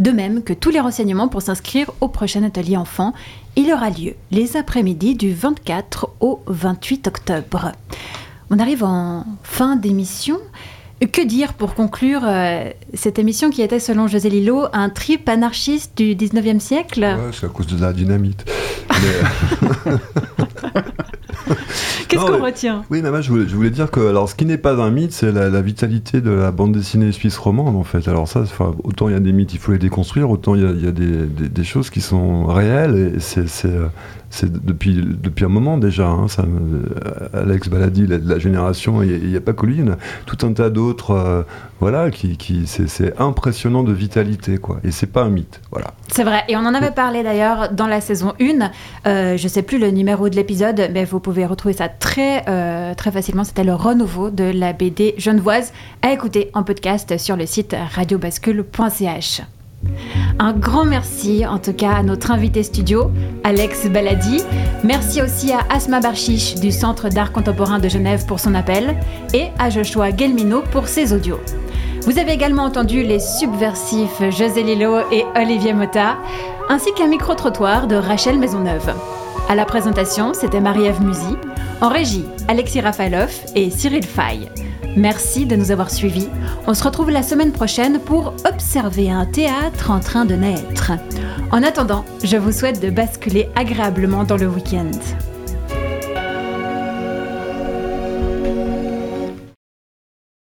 [SPEAKER 3] De même que tous les renseignements pour s'inscrire au prochain atelier enfant, il aura lieu les après-midi du 24 au 28 octobre. On arrive en fin d'émission. Que dire pour conclure euh, cette émission qui était, selon José Lillo, un trip anarchiste du 19e siècle?
[SPEAKER 6] Ouais, c'est à cause de la dynamite. Mais-
[SPEAKER 3] Qu'est-ce qu'on retient?
[SPEAKER 6] Oui, mais moi, je voulais, je voulais dire que alors, ce qui n'est pas un mythe, c'est la, la vitalité de la bande dessinée suisse romande, en fait. Alors ça, autant il y a des mythes, il faut les déconstruire, autant il y a, il y a des, des- des choses qui sont réelles, et c'est c'est, depuis, depuis un moment déjà. hein, ça, euh, Alex Baladi, la, la génération, il n'y a, pas que lui, il y en a tout un tas d'autres, euh, voilà, qui, c'est impressionnant de vitalité, quoi. Et c'est pas un mythe, voilà.
[SPEAKER 3] C'est vrai, et on en avait parlé d'ailleurs dans la saison 1. Euh, je sais plus le numéro de l'épisode, mais vous pouvez retrouver ça très, euh, très facilement. C'était le renouveau de la BD genevoise à écouter en podcast sur le site radiobascule.ch. Un grand merci en tout cas à notre invité studio, Alex Baladi. Merci aussi à Asma Barchiche du Centre d'art contemporain de Genève pour son appel et à Joshua Gelmino pour ses audios. Vous avez également entendu les subversifs José Lillo et Olivier Mota, ainsi qu'un micro-trottoir de Rachel Maisonneuve. À la présentation, c'était Marie-Ève Musy. En régie, Alexis Rafaelov et Cyril Fay. Merci de nous avoir suivis. On se retrouve la semaine prochaine pour observer un théâtre en train de naître. En attendant, je vous souhaite de basculer agréablement dans le week-end.